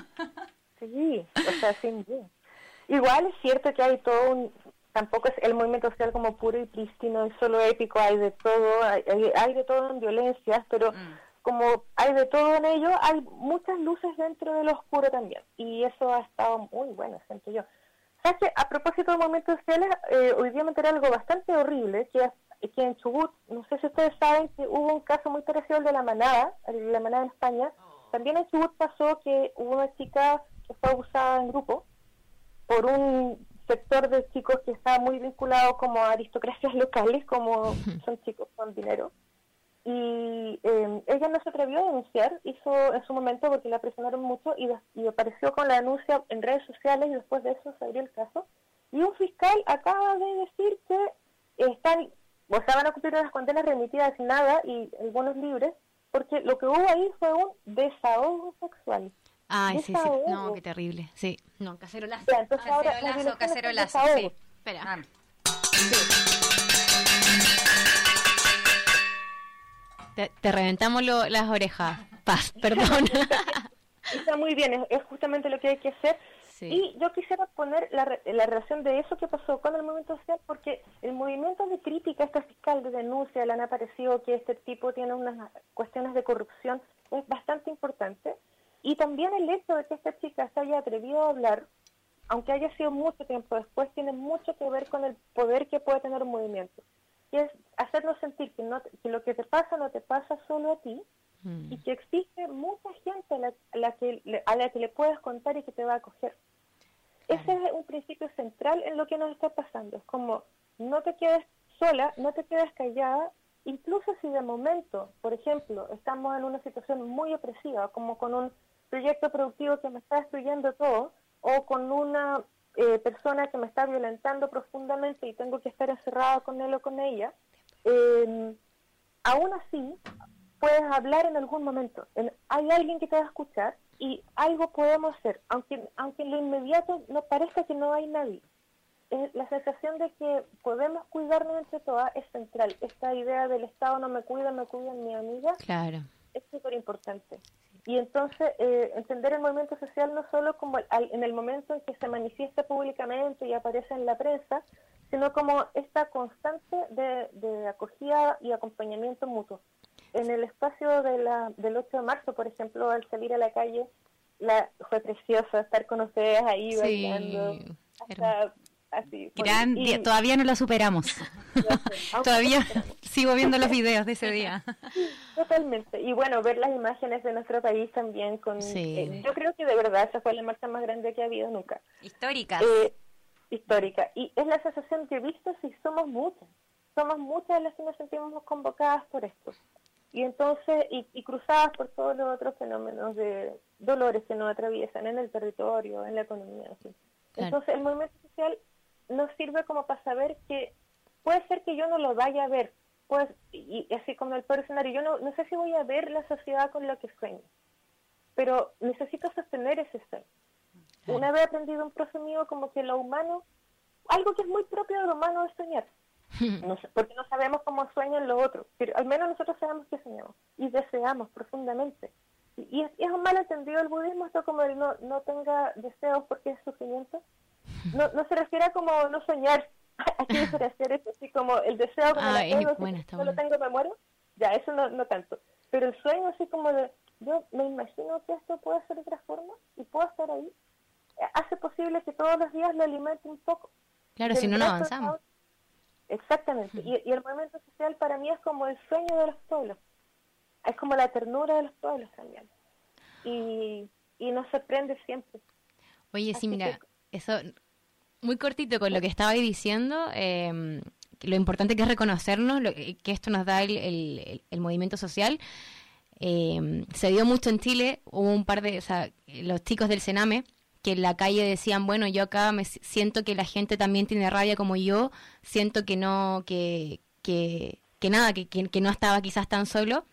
Sí, o sea, sí. Igual es cierto que hay todo un... Tampoco es el movimiento social como puro y prístino, es solo épico, hay de todo, hay, hay de todo en violencias, pero... Mm como hay de todo en ello, hay muchas luces dentro del oscuro también. Y eso ha estado muy bueno, siento yo. ¿Sabes que A propósito de momentos sociales, eh, hoy día me enteré algo bastante horrible, que, es, que en Chubut, no sé si ustedes saben que hubo un caso muy parecido al de la manada, de la manada en España. También en Chubut pasó que hubo una chica que fue abusada en grupo por un sector de chicos que está muy vinculado como a aristocracias locales, como son chicos con dinero y eh, ella no se atrevió a denunciar, hizo en su momento porque la presionaron mucho y, apareció con la denuncia en redes sociales y después de eso se abrió el caso. Y un fiscal acaba de decir que están, o sea, van a cumplir las condenas remitidas sin nada y algunos libres, porque lo que hubo ahí fue un desahogo sexual. Ay, sí, sí, no, qué terrible. Sí, no, cacerolazo. cacerolazo, cacerolazo, sí. Espera. Ah. Te, reventamos las orejas. Paz, perdón. Está muy bien, es, justamente lo que hay que hacer. Y yo quisiera poner la, la, relación de eso que pasó con el movimiento social, porque el movimiento de crítica, esta fiscal de denuncia, le han aparecido que este tipo tiene unas cuestiones de corrupción, es bastante importante. Y también el hecho de que esta chica se haya atrevido a hablar, aunque haya sido mucho tiempo después, tiene mucho que ver con el poder que puede tener un movimiento que es hacernos sentir que, no, que lo que te pasa no te pasa solo a ti y mm. que existe mucha gente a la, que, a la que le puedes contar y que te va a acoger. Ese es un principio central en lo que nos está pasando. Es como, no te quedes sola, no te quedes callada, incluso si de momento, por ejemplo, estamos en una situación muy opresiva, como con un proyecto productivo que me está destruyendo todo, o con una eh, persona que me está violentando profundamente y tengo que estar encerrada con él o con ella, eh, aún así puedes hablar en algún momento. hay alguien que te va a escuchar y algo podemos hacer, aunque, aunque en lo inmediato no parezca que no hay nadie. la sensación de que podemos cuidarnos entre todas es central. Esta idea del Estado no me cuida, me cuida mi amiga, claro. es súper importante. Y entonces eh, entender el movimiento social no solo como en el momento en que se manifiesta públicamente y aparece en la prensa, sino como esta constante de, acogida y acompañamiento mutuo. En el espacio de la, del 8 de marzo, por ejemplo, al salir a la calle, la, fue precioso estar con ustedes ahí bailando. Así, todavía no lo superamos. todavía sigo viendo los videos de ese día. Totalmente. Y bueno, ver las imágenes de nuestro país también con... Eh, yo creo que de verdad esa fue la marcha más grande que ha habido nunca. Histórica. Eh, histórica. Y es la sensación que he visto si somos muchas. Somos muchas las que nos sentimos convocadas por esto. Y entonces, y, cruzadas por todos los otros fenómenos de dolores que nos atraviesan en el territorio, en la economía. Entonces, el movimiento social nos sirve como para saber que puede ser que yo no lo vaya a ver, pues, y, así como el peor escenario, yo no, no sé si voy a ver la sociedad con la que sueño, pero necesito sostener ese sueño. Una vez aprendido un profe mío como que lo humano, algo que es muy propio de lo humano es soñar. No porque no sabemos cómo sueñan los otros, pero al menos nosotros sabemos que soñamos y deseamos profundamente. Y, es, un mal entendido el budismo, esto como el no, no tenga deseos porque es sufrimiento. No, no se refiere a como no soñar, aquí se refiere eso, así como el deseo como ah, tengo, si no lo tengo me muero, ya, eso no, no tanto. Pero el sueño así como de, yo me imagino que esto puede ser de otra forma y puedo estar ahí, hace posible que todos los días lo alimente un poco. Claro, si no, no avanzamos. Exactamente. y, el movimiento social para mí es como el sueño de los pueblos. Es como la ternura de los pueblos también. Y, y nos sorprende siempre. Oye, sí, mira, eso muy cortito con lo que estaba diciendo. Eh, lo importante que es reconocernos, lo, que esto nos da el, el, movimiento social. Eh, se dio mucho en Chile, hubo un par de, o sea, los chicos del Sename, que en la calle decían, bueno, yo acá me siento que la gente también tiene rabia como yo, siento que no, que, que, que nada, que, que, no estaba quizás tan solo.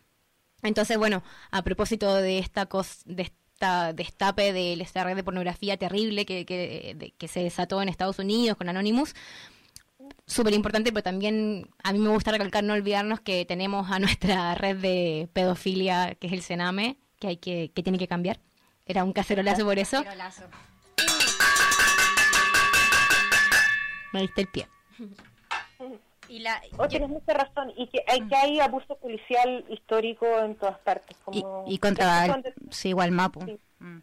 Entonces, bueno, a propósito de esta cosa, de esta destape de esta red de pornografía terrible que, que, que se desató en Estados Unidos con Anonymous, súper importante, pero también a mí me gusta recalcar, no olvidarnos que tenemos a nuestra red de pedofilia, que es el Sename, que hay que, que tiene que cambiar. Era un cacerolazo por eso. Me diste el pie. Y la, oh, tienes mucha razón, y que hay, que hay abuso policial histórico en todas partes. Como y, contra, sí, igual Mapu. Mm.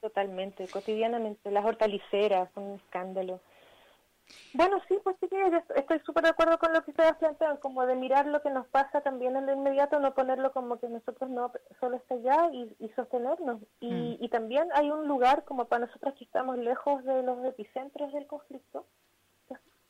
Totalmente, cotidianamente. Las hortaliceras un escándalo. Bueno, sí, pues sí, estoy súper de acuerdo con lo que ustedes plantean, como de mirar lo que nos pasa también en lo inmediato, no ponerlo como que nosotros no solo está allá y, sostenernos. Y, mm. y, también hay un lugar como para nosotros que estamos lejos de los epicentros del conflicto,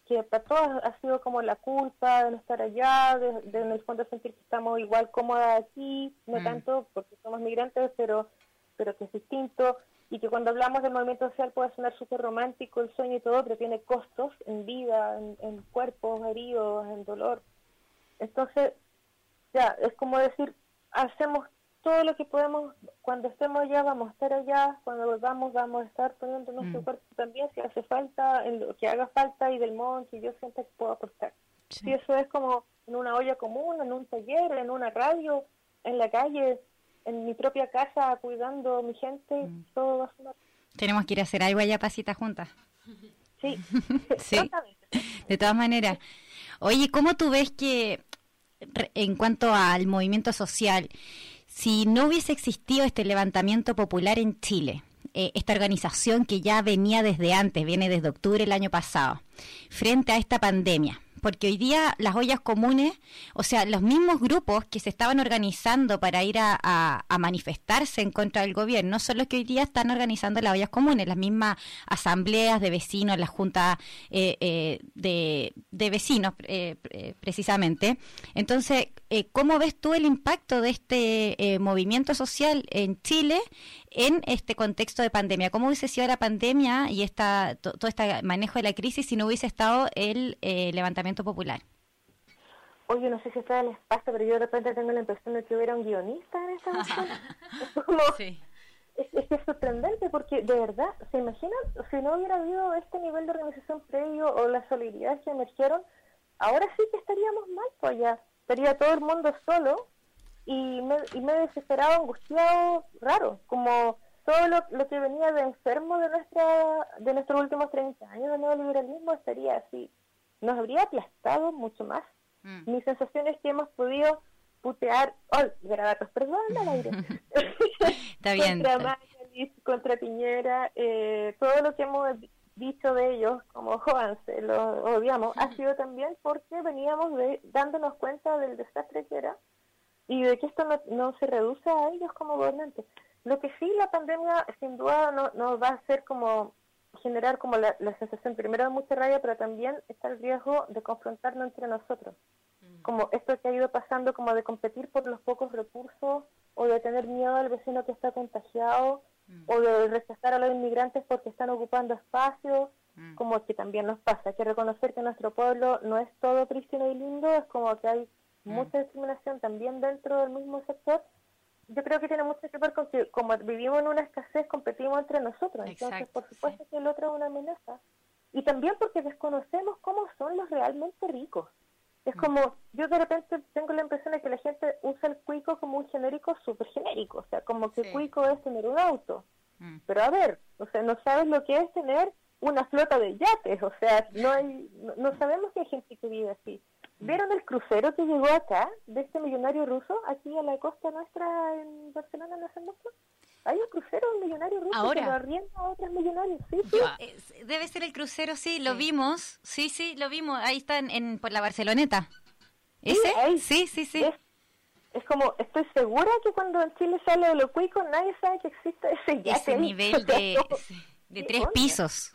que para todos ha sido como la culpa de no estar allá, de, en el fondo sentir que estamos igual cómodas aquí, no mm. tanto porque somos migrantes, pero, pero que es distinto y que cuando hablamos del movimiento social puede sonar súper romántico el sueño y todo, pero tiene costos en vida, en, cuerpos heridos, en dolor. Entonces, ya, es como decir, hacemos todo lo que podemos, cuando estemos allá vamos a estar allá, cuando volvamos vamos a estar poniendo nuestro mm. cuerpo también, si hace falta, en lo que haga falta y del modo que yo sienta que puedo aportar. Si eso es como en una olla común, en un taller, en una radio, en la calle, en mi propia casa cuidando a mi gente, mm. todo va a. Tenemos que ir a hacer algo allá pasita juntas. Sí, sí. De todas maneras. Oye, ¿cómo tú ves que en cuanto al movimiento social, si no hubiese existido este levantamiento popular en Chile, eh, esta organización que ya venía desde antes, viene desde octubre del año pasado, frente a esta pandemia, porque hoy día las ollas comunes, o sea, los mismos grupos que se estaban organizando para ir a, manifestarse en contra del gobierno, son los que hoy día están organizando las ollas comunes, las mismas asambleas de vecinos, las juntas eh, eh, de, vecinos eh, precisamente. Entonces, ¿cómo ves tú el impacto de este movimiento social en Chile en este contexto de pandemia. ¿Cómo hubiese sido la pandemia y esta, todo este manejo de la crisis si no hubiese estado el eh, levantamiento popular? Oye, no sé si está en el espacio, pero yo de repente tengo la impresión de que hubiera un guionista en esta es, es, es, sorprendente porque, de verdad, ¿se imaginan? Si no hubiera habido este nivel de organización previo o las solidaridades que emergieron, ahora sí que estaríamos mal, pues ya estaría todo el mundo solo y me, y me desesperaba, angustiado, raro, como todo lo, que venía de enfermo de nuestra de nuestros últimos 30 años de neoliberalismo estaría así. Nos habría aplastado mucho más. Mm. Mi sensación es que hemos podido putear, oh, grabatos, perdón, al aire. está bien. contra contra Piñera, eh, todo lo que hemos dicho de ellos, como Joanse, lo odiamos, ha sido también porque veníamos de, dándonos cuenta del desastre que era y de que esto no, no se reduce a ellos como gobernantes. Lo que sí la pandemia sin duda nos no va a hacer como generar como la, sensación primero de mucha rabia, pero también está el riesgo de confrontarnos entre nosotros. Mm. Como esto que ha ido pasando, como de competir por los pocos recursos o de tener miedo al vecino que está contagiado mm. o de rechazar a los inmigrantes porque están ocupando espacios, mm. como que también nos pasa. Hay que reconocer que nuestro pueblo no es todo prístino y lindo, es como que hay mucha discriminación también dentro del mismo sector yo creo que tiene mucho que ver con que como vivimos en una escasez, competimos entre nosotros. Entonces, por supuesto que el otro es una amenaza. Y también porque desconocemos cómo son los realmente ricos. Es mm. como, yo de repente tengo la impresión de que la gente usa el cuico como un genérico súper genérico. O sea, como que cuico es tener un auto. Mm. Pero a ver, o sea, no sabes lo que es tener una flota de yates. O sea, no hay, no sabemos que hay gente que vive así. ¿Vieron el crucero que llegó acá, de este millonario ruso, aquí a la costa nuestra en Barcelona, no hace mucho? Hay un crucero, un millonario ruso que lo arrienda a otros millonarios, sí, sí. debe ser el crucero, sí, lo vimos, sí, sí, lo vimos, ahí está en, por la Barceloneta. ¿Ese? Sí, sí, sí. Es, como, estoy segura que cuando en Chile sale de lo cuico, nadie sabe que existe ese yate. Ese nivel de, de tres pisos.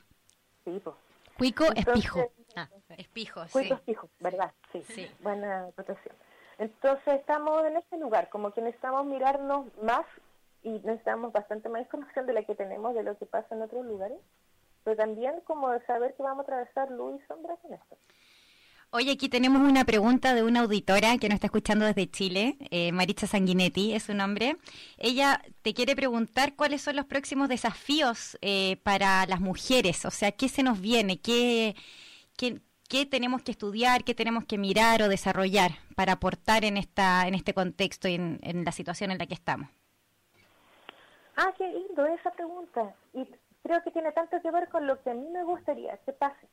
Sí, pues. Cuico espijo. Ah, espijo, sí. espijo, ¿verdad? Sí, sí. Buena protección. Entonces estamos en este lugar, como que necesitamos mirarnos más y necesitamos bastante más información de la que tenemos de lo que pasa en otros lugares, pero también como saber que vamos a atravesar luz y sombra con esto. Oye, aquí tenemos una pregunta de una auditora que nos está escuchando desde Chile, eh, Maritza Sanguinetti es su nombre. Ella te quiere preguntar cuáles son los próximos desafíos eh, para las mujeres, o sea, qué se nos viene, qué, qué, tenemos que estudiar, qué tenemos que mirar o desarrollar para aportar en, esta, en este contexto y en la situación en la que estamos. Ah, qué lindo esa pregunta. Y creo que tiene tanto que ver con lo que a mí me gustaría que pase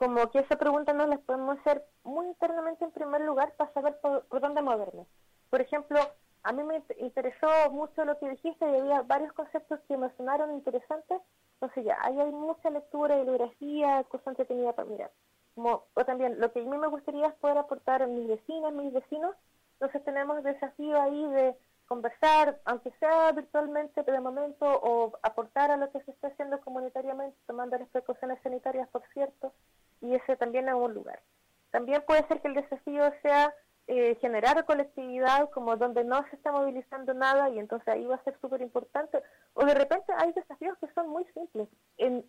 como que esa pregunta no la podemos hacer muy internamente en primer lugar para saber por, dónde moverme. Por ejemplo, a mí me interesó mucho lo que dijiste y había varios conceptos que me sonaron interesantes. Entonces ya, ahí hay mucha lectura, bibliografía, cosas entretenidas para mirar. Como, o también, lo que a mí me gustaría es poder aportar a mis vecinas, mis vecinos. Entonces tenemos desafío ahí de conversar, aunque sea virtualmente de momento, o aportar a lo que se está haciendo comunitariamente, tomando las precauciones sanitarias, por cierto, y ese también es un lugar. También puede ser que el desafío sea eh, generar colectividad como donde no se está movilizando nada y entonces ahí va a ser súper importante. O de repente hay desafíos que son muy simples.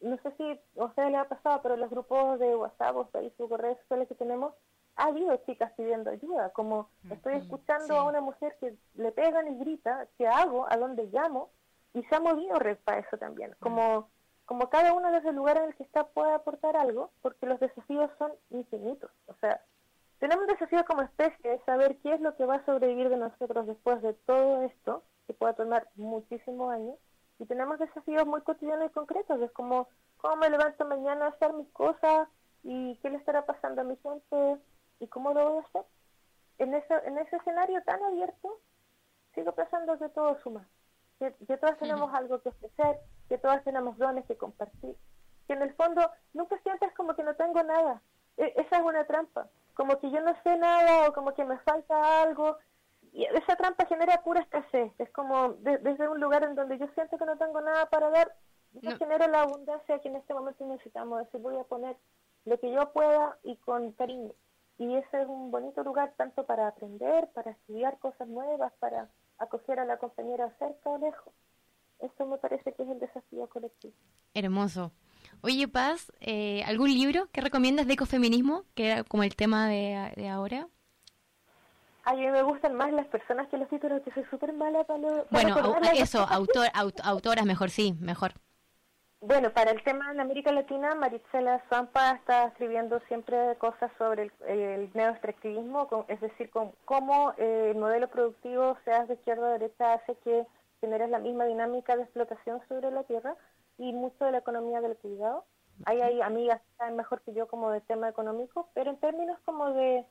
No sé si a ustedes les ha pasado, pero los grupos de WhatsApp o Facebook redes sociales que tenemos, ha habido chicas pidiendo ayuda, como estoy escuchando a una mujer que le pegan y grita, ¿qué hago? ¿A dónde llamo? Y se ha movido para eso también, como como cada uno desde el lugar en el que está puede aportar algo, porque los desafíos son infinitos. O sea, tenemos un desafío como especie de saber qué es lo que va a sobrevivir de nosotros después de todo esto, que puede tomar muchísimos años, y tenemos desafíos muy cotidianos y concretos, es como cómo me levanto mañana a hacer mis cosas y qué le estará pasando a mi gente y cómo lo voy a hacer. En ese, en ese escenario tan abierto, sigo pensando que todo suma, que, que todos tenemos algo que ofrecer, que todas tenemos dones que compartir. Que en el fondo nunca sientes como que no tengo nada. E, esa es una trampa. Como que yo no sé nada o como que me falta algo. Y esa trampa genera pura escasez. Es como desde un lugar en donde yo siento que no tengo nada para dar, no. genera la abundancia que en este momento necesitamos. Decir, voy a poner lo que yo pueda y con cariño. Y ese es un bonito lugar tanto para aprender, para estudiar cosas nuevas, para acoger a la compañera cerca o lejos. Eso me parece que es el desafío colectivo. Hermoso. Oye, Paz, eh, ¿algún libro que recomiendas de ecofeminismo, que era como el tema de, de ahora? A mí me gustan más las personas que los títulos, que soy súper mala para, lo, Bueno, eso, autor, autoras mejor, sí, mejor. Bueno, para el tema en América Latina, Marisela Zampa está escribiendo siempre cosas sobre el, el neoextractivismo, es decir, con cómo eh, el modelo productivo, sea de izquierda a derecha, hace que generes la misma dinámica de explotación sobre la tierra y mucho de la economía del cuidado. Ahí hay amigas que saben mejor que yo como de tema económico, pero en términos como de,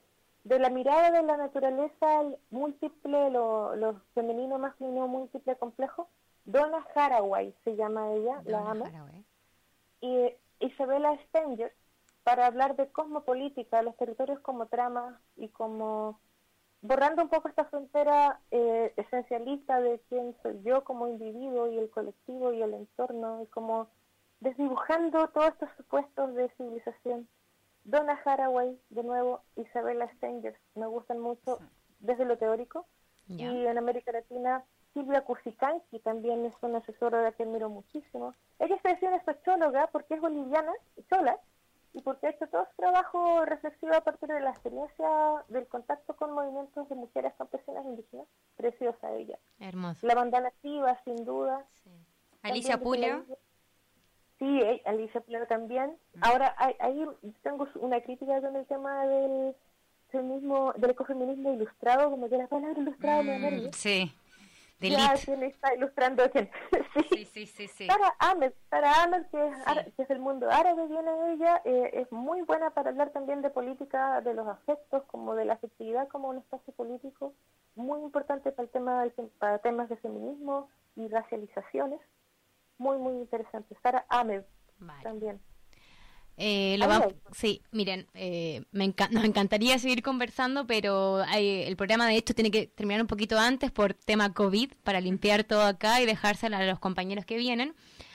de la mirada de la naturaleza múltiple, lo, lo femenino, masculino, múltiple, complejo, Donna Haraway se llama ella, la amo. Y Isabella Stenger, para hablar de cosmopolítica, los territorios como trama y como borrando un poco esta frontera eh, esencialista de quién soy yo como individuo y el colectivo y el entorno y como desdibujando todos estos supuestos de civilización. Donna Haraway, de nuevo, Isabella Stenger, me gustan mucho desde lo teórico. Y en América Latina Silvia Cursicanqui también es una asesora que admiro muchísimo. Ella se decía una socióloga porque es boliviana, sola, y porque ha hecho todo su trabajo reflexivo a partir de la experiencia del contacto con movimientos de mujeres campesinas indígenas. Preciosa ella. Hermosa. La bandana activa, sin duda. Alicia Pulio. Sí, eh, Alicia Pulio también. Mm. Ahora, ahí tengo una crítica con el tema del feminismo, del ecofeminismo ilustrado, como que la palabra ilustrado mm, Sí ya, ¿quién está ilustrando quién? sí. sí, sí, sí, Sara Ahmed, Sara Ahmed que, es, que es el mundo árabe, viene ella, eh, es muy buena para hablar también de política, de los afectos, como de la afectividad como un espacio político, muy importante para el tema para temas de feminismo y racializaciones, muy, muy interesante. Sara Ahmed también. Eh, lo sí, miren, eh, me nos encantaría seguir conversando, pero el programa de hecho tiene que terminar un poquito antes por tema COVID para limpiar todo acá y dejárselo a los compañeros que vienen.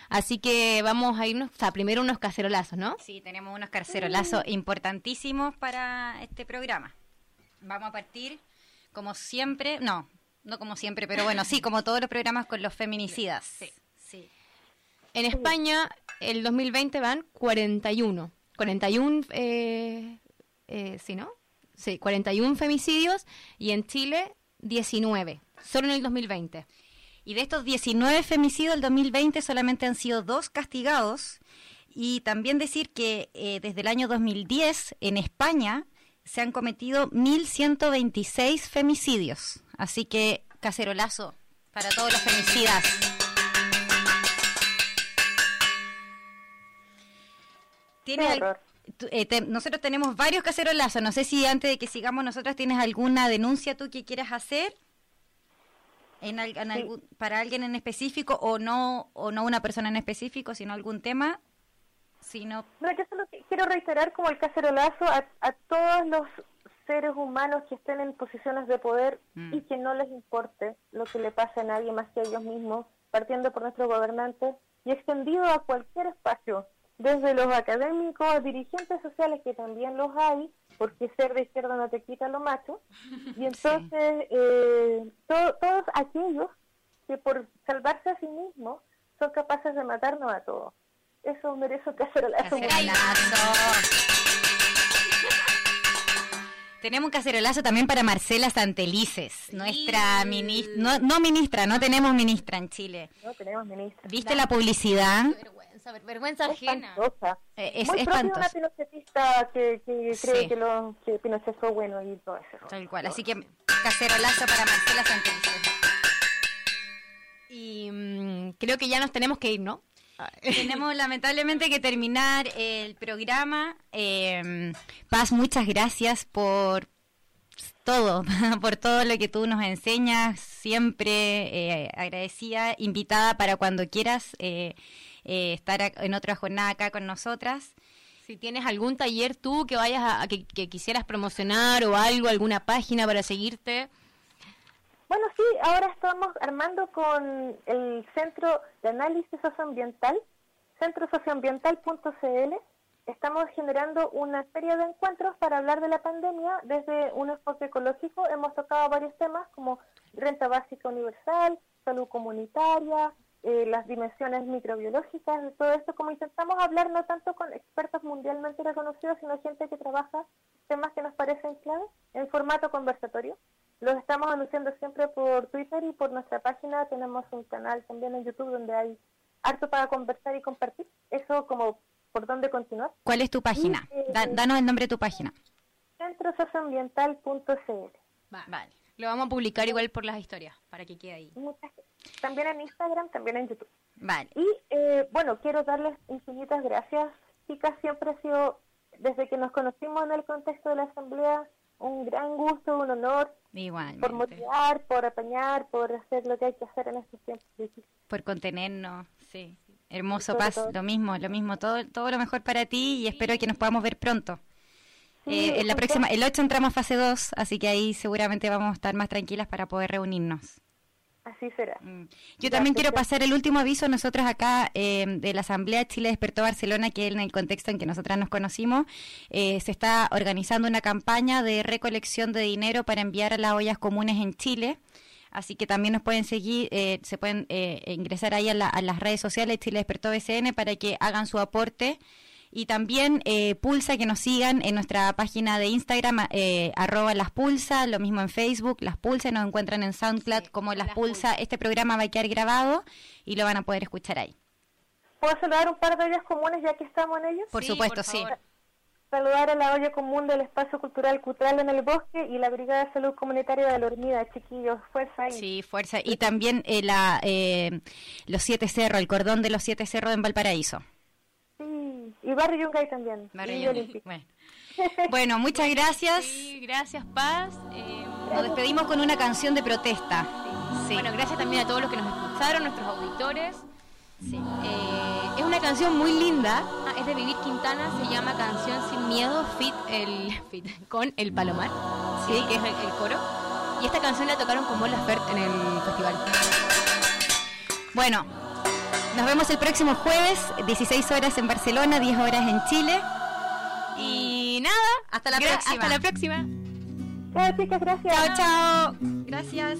Así que vamos a irnos, o sea, primero unos cacerolazos, ¿no? Sí, tenemos unos cacerolazos importantísimos para este programa. Vamos a partir, como siempre, no, no como siempre, pero bueno, sí, como todos los programas con los feminicidas. Sí, sí. En España el 2020 van 41. 41, eh, eh, ¿sí, no? Sí, 41 femicidios y en Chile 19, solo en el 2020. Y de estos 19 femicidios del 2020 solamente han sido dos castigados. Y también decir que eh, desde el año 2010 en España se han cometido 1.126 femicidios. Así que cacerolazo para todos los femicidas. Tiene eh, nosotros tenemos varios cacerolazos. No sé si antes de que sigamos nosotros tienes alguna denuncia tú que quieras hacer en, para alguien en específico o no o no una persona en específico, sino algún tema. Sino... No, yo solo quiero reiterar como el cacerolazo a, a todos los seres humanos que estén en posiciones de poder mm. y que no les importe lo que le pase a nadie más que a ellos mismos, partiendo por nuestros gobernantes y extendido a cualquier espacio desde los académicos, dirigentes sociales, que también los hay, porque ser de izquierda no te quita lo macho, y entonces eh, todos aquellos que por salvarse a sí mismos son capaces de matarnos a todos. Eso merece que hacer Tenemos un cacerolazo también para Marcela Santelices, nuestra ministra, no, ministra, no tenemos ministra en Chile. No tenemos ministra. ¿Viste la publicidad? Vergüenza, ajena. Eh, es, Muy espantosa. una pinochetista que, que cree que, lo, que Pinochet fue bueno y todo eso. Tal cual, así que cacerolazo para Marcela Santelices. Y mm, creo que ya nos tenemos que ir, ¿no? Tenemos lamentablemente que terminar el programa. Eh, Paz, muchas gracias por todo, por todo lo que tú nos enseñas. Siempre eh, agradecida, invitada para cuando quieras eh, eh, estar en otra jornada acá con nosotras. Si tienes algún taller tú que vayas a, que, quisieras promocionar o algo, alguna página para seguirte. Bueno, sí, ahora estamos armando con el Centro de Análisis Socioambiental, centrosocioambiental.cl. Estamos generando una serie de encuentros para hablar de la pandemia desde un enfoque ecológico. Hemos tocado varios temas como renta básica universal, salud comunitaria, eh, las dimensiones microbiológicas de todo esto, como intentamos hablar no tanto con expertos mundialmente reconocidos, sino gente que trabaja temas que nos parecen claves en formato conversatorio. Los estamos anunciando siempre por Twitter y por nuestra página. Tenemos un canal también en YouTube donde hay harto para conversar y compartir. Eso como por dónde continuar. ¿Cuál es tu página? eh, danos el nombre de tu página. centrosocioambiental.cl. Vale. Lo vamos a publicar igual por las historias, para que quede ahí. Muchas También en Instagram, también en YouTube. Vale. Y eh, bueno, quiero darles infinitas gracias. Chicas, siempre ha sido, desde que nos conocimos en el contexto de la Asamblea, un gran gusto, un honor Igualmente. por motivar, por apañar, por hacer lo que hay que hacer en estos tiempos difíciles. Por contenernos, sí. Hermoso Paz, todo. lo mismo, lo mismo, todo, todo lo mejor para ti y espero que nos podamos ver pronto. Eh, en la próxima, el 8 entramos a fase 2, así que ahí seguramente vamos a estar más tranquilas para poder reunirnos. Así será. Mm. Yo también quiero pasar el último aviso. Nosotros acá eh, de la Asamblea Chile Despertó Barcelona, que en el contexto en que nosotras nos conocimos, eh, se está organizando una campaña de recolección de dinero para enviar a las ollas comunes en Chile. Así que también nos pueden seguir, eh, se pueden eh, ingresar ahí a, la- a las redes sociales Chile Despertó BCN para que hagan su aporte. Y también eh, Pulsa que nos sigan en nuestra página de Instagram, eh, arroba las Pulsa, lo mismo en Facebook, las Pulsa, nos encuentran en SoundCloud Sí, como las Las Pulsa. Este programa va a quedar grabado y lo van a poder escuchar ahí. ¿Puedo saludar un par de ollas comunes ya que estamos en ellos? Por Sí, supuesto, por sí. Saludar a la olla común del Espacio Cultural Cutral en el Bosque y la Brigada de Salud Comunitaria de la Hormida, chiquillos, fuerza ahí. Sí, fuerza. Y también eh, la, eh, los Siete Cerros, el cordón de los Siete Cerros en Valparaíso. Y Barrio Yungay también. Barrio y Yungay. Olímpico. Bueno. Bueno, muchas gracias. Sí, gracias, Paz. Eh, Nos despedimos con una canción de protesta. Sí. Bueno, gracias también a todos los que nos escucharon, nuestros auditores. Sí. Eh, es una canción muy linda, ah, es de Vivir Quintana, se llama Canción Sin Miedo, fit, el, fit con El Palomar, sí, que es el, el coro. Y esta canción la tocaron con Mon Laferte en el festival. Bueno, nos vemos el próximo jueves, 16 horas en Barcelona, 10 horas en Chile. Y nada, Hasta la gra- próxima. Hasta la próxima. Chao, chicas, gracias. Chao, chao. Gracias.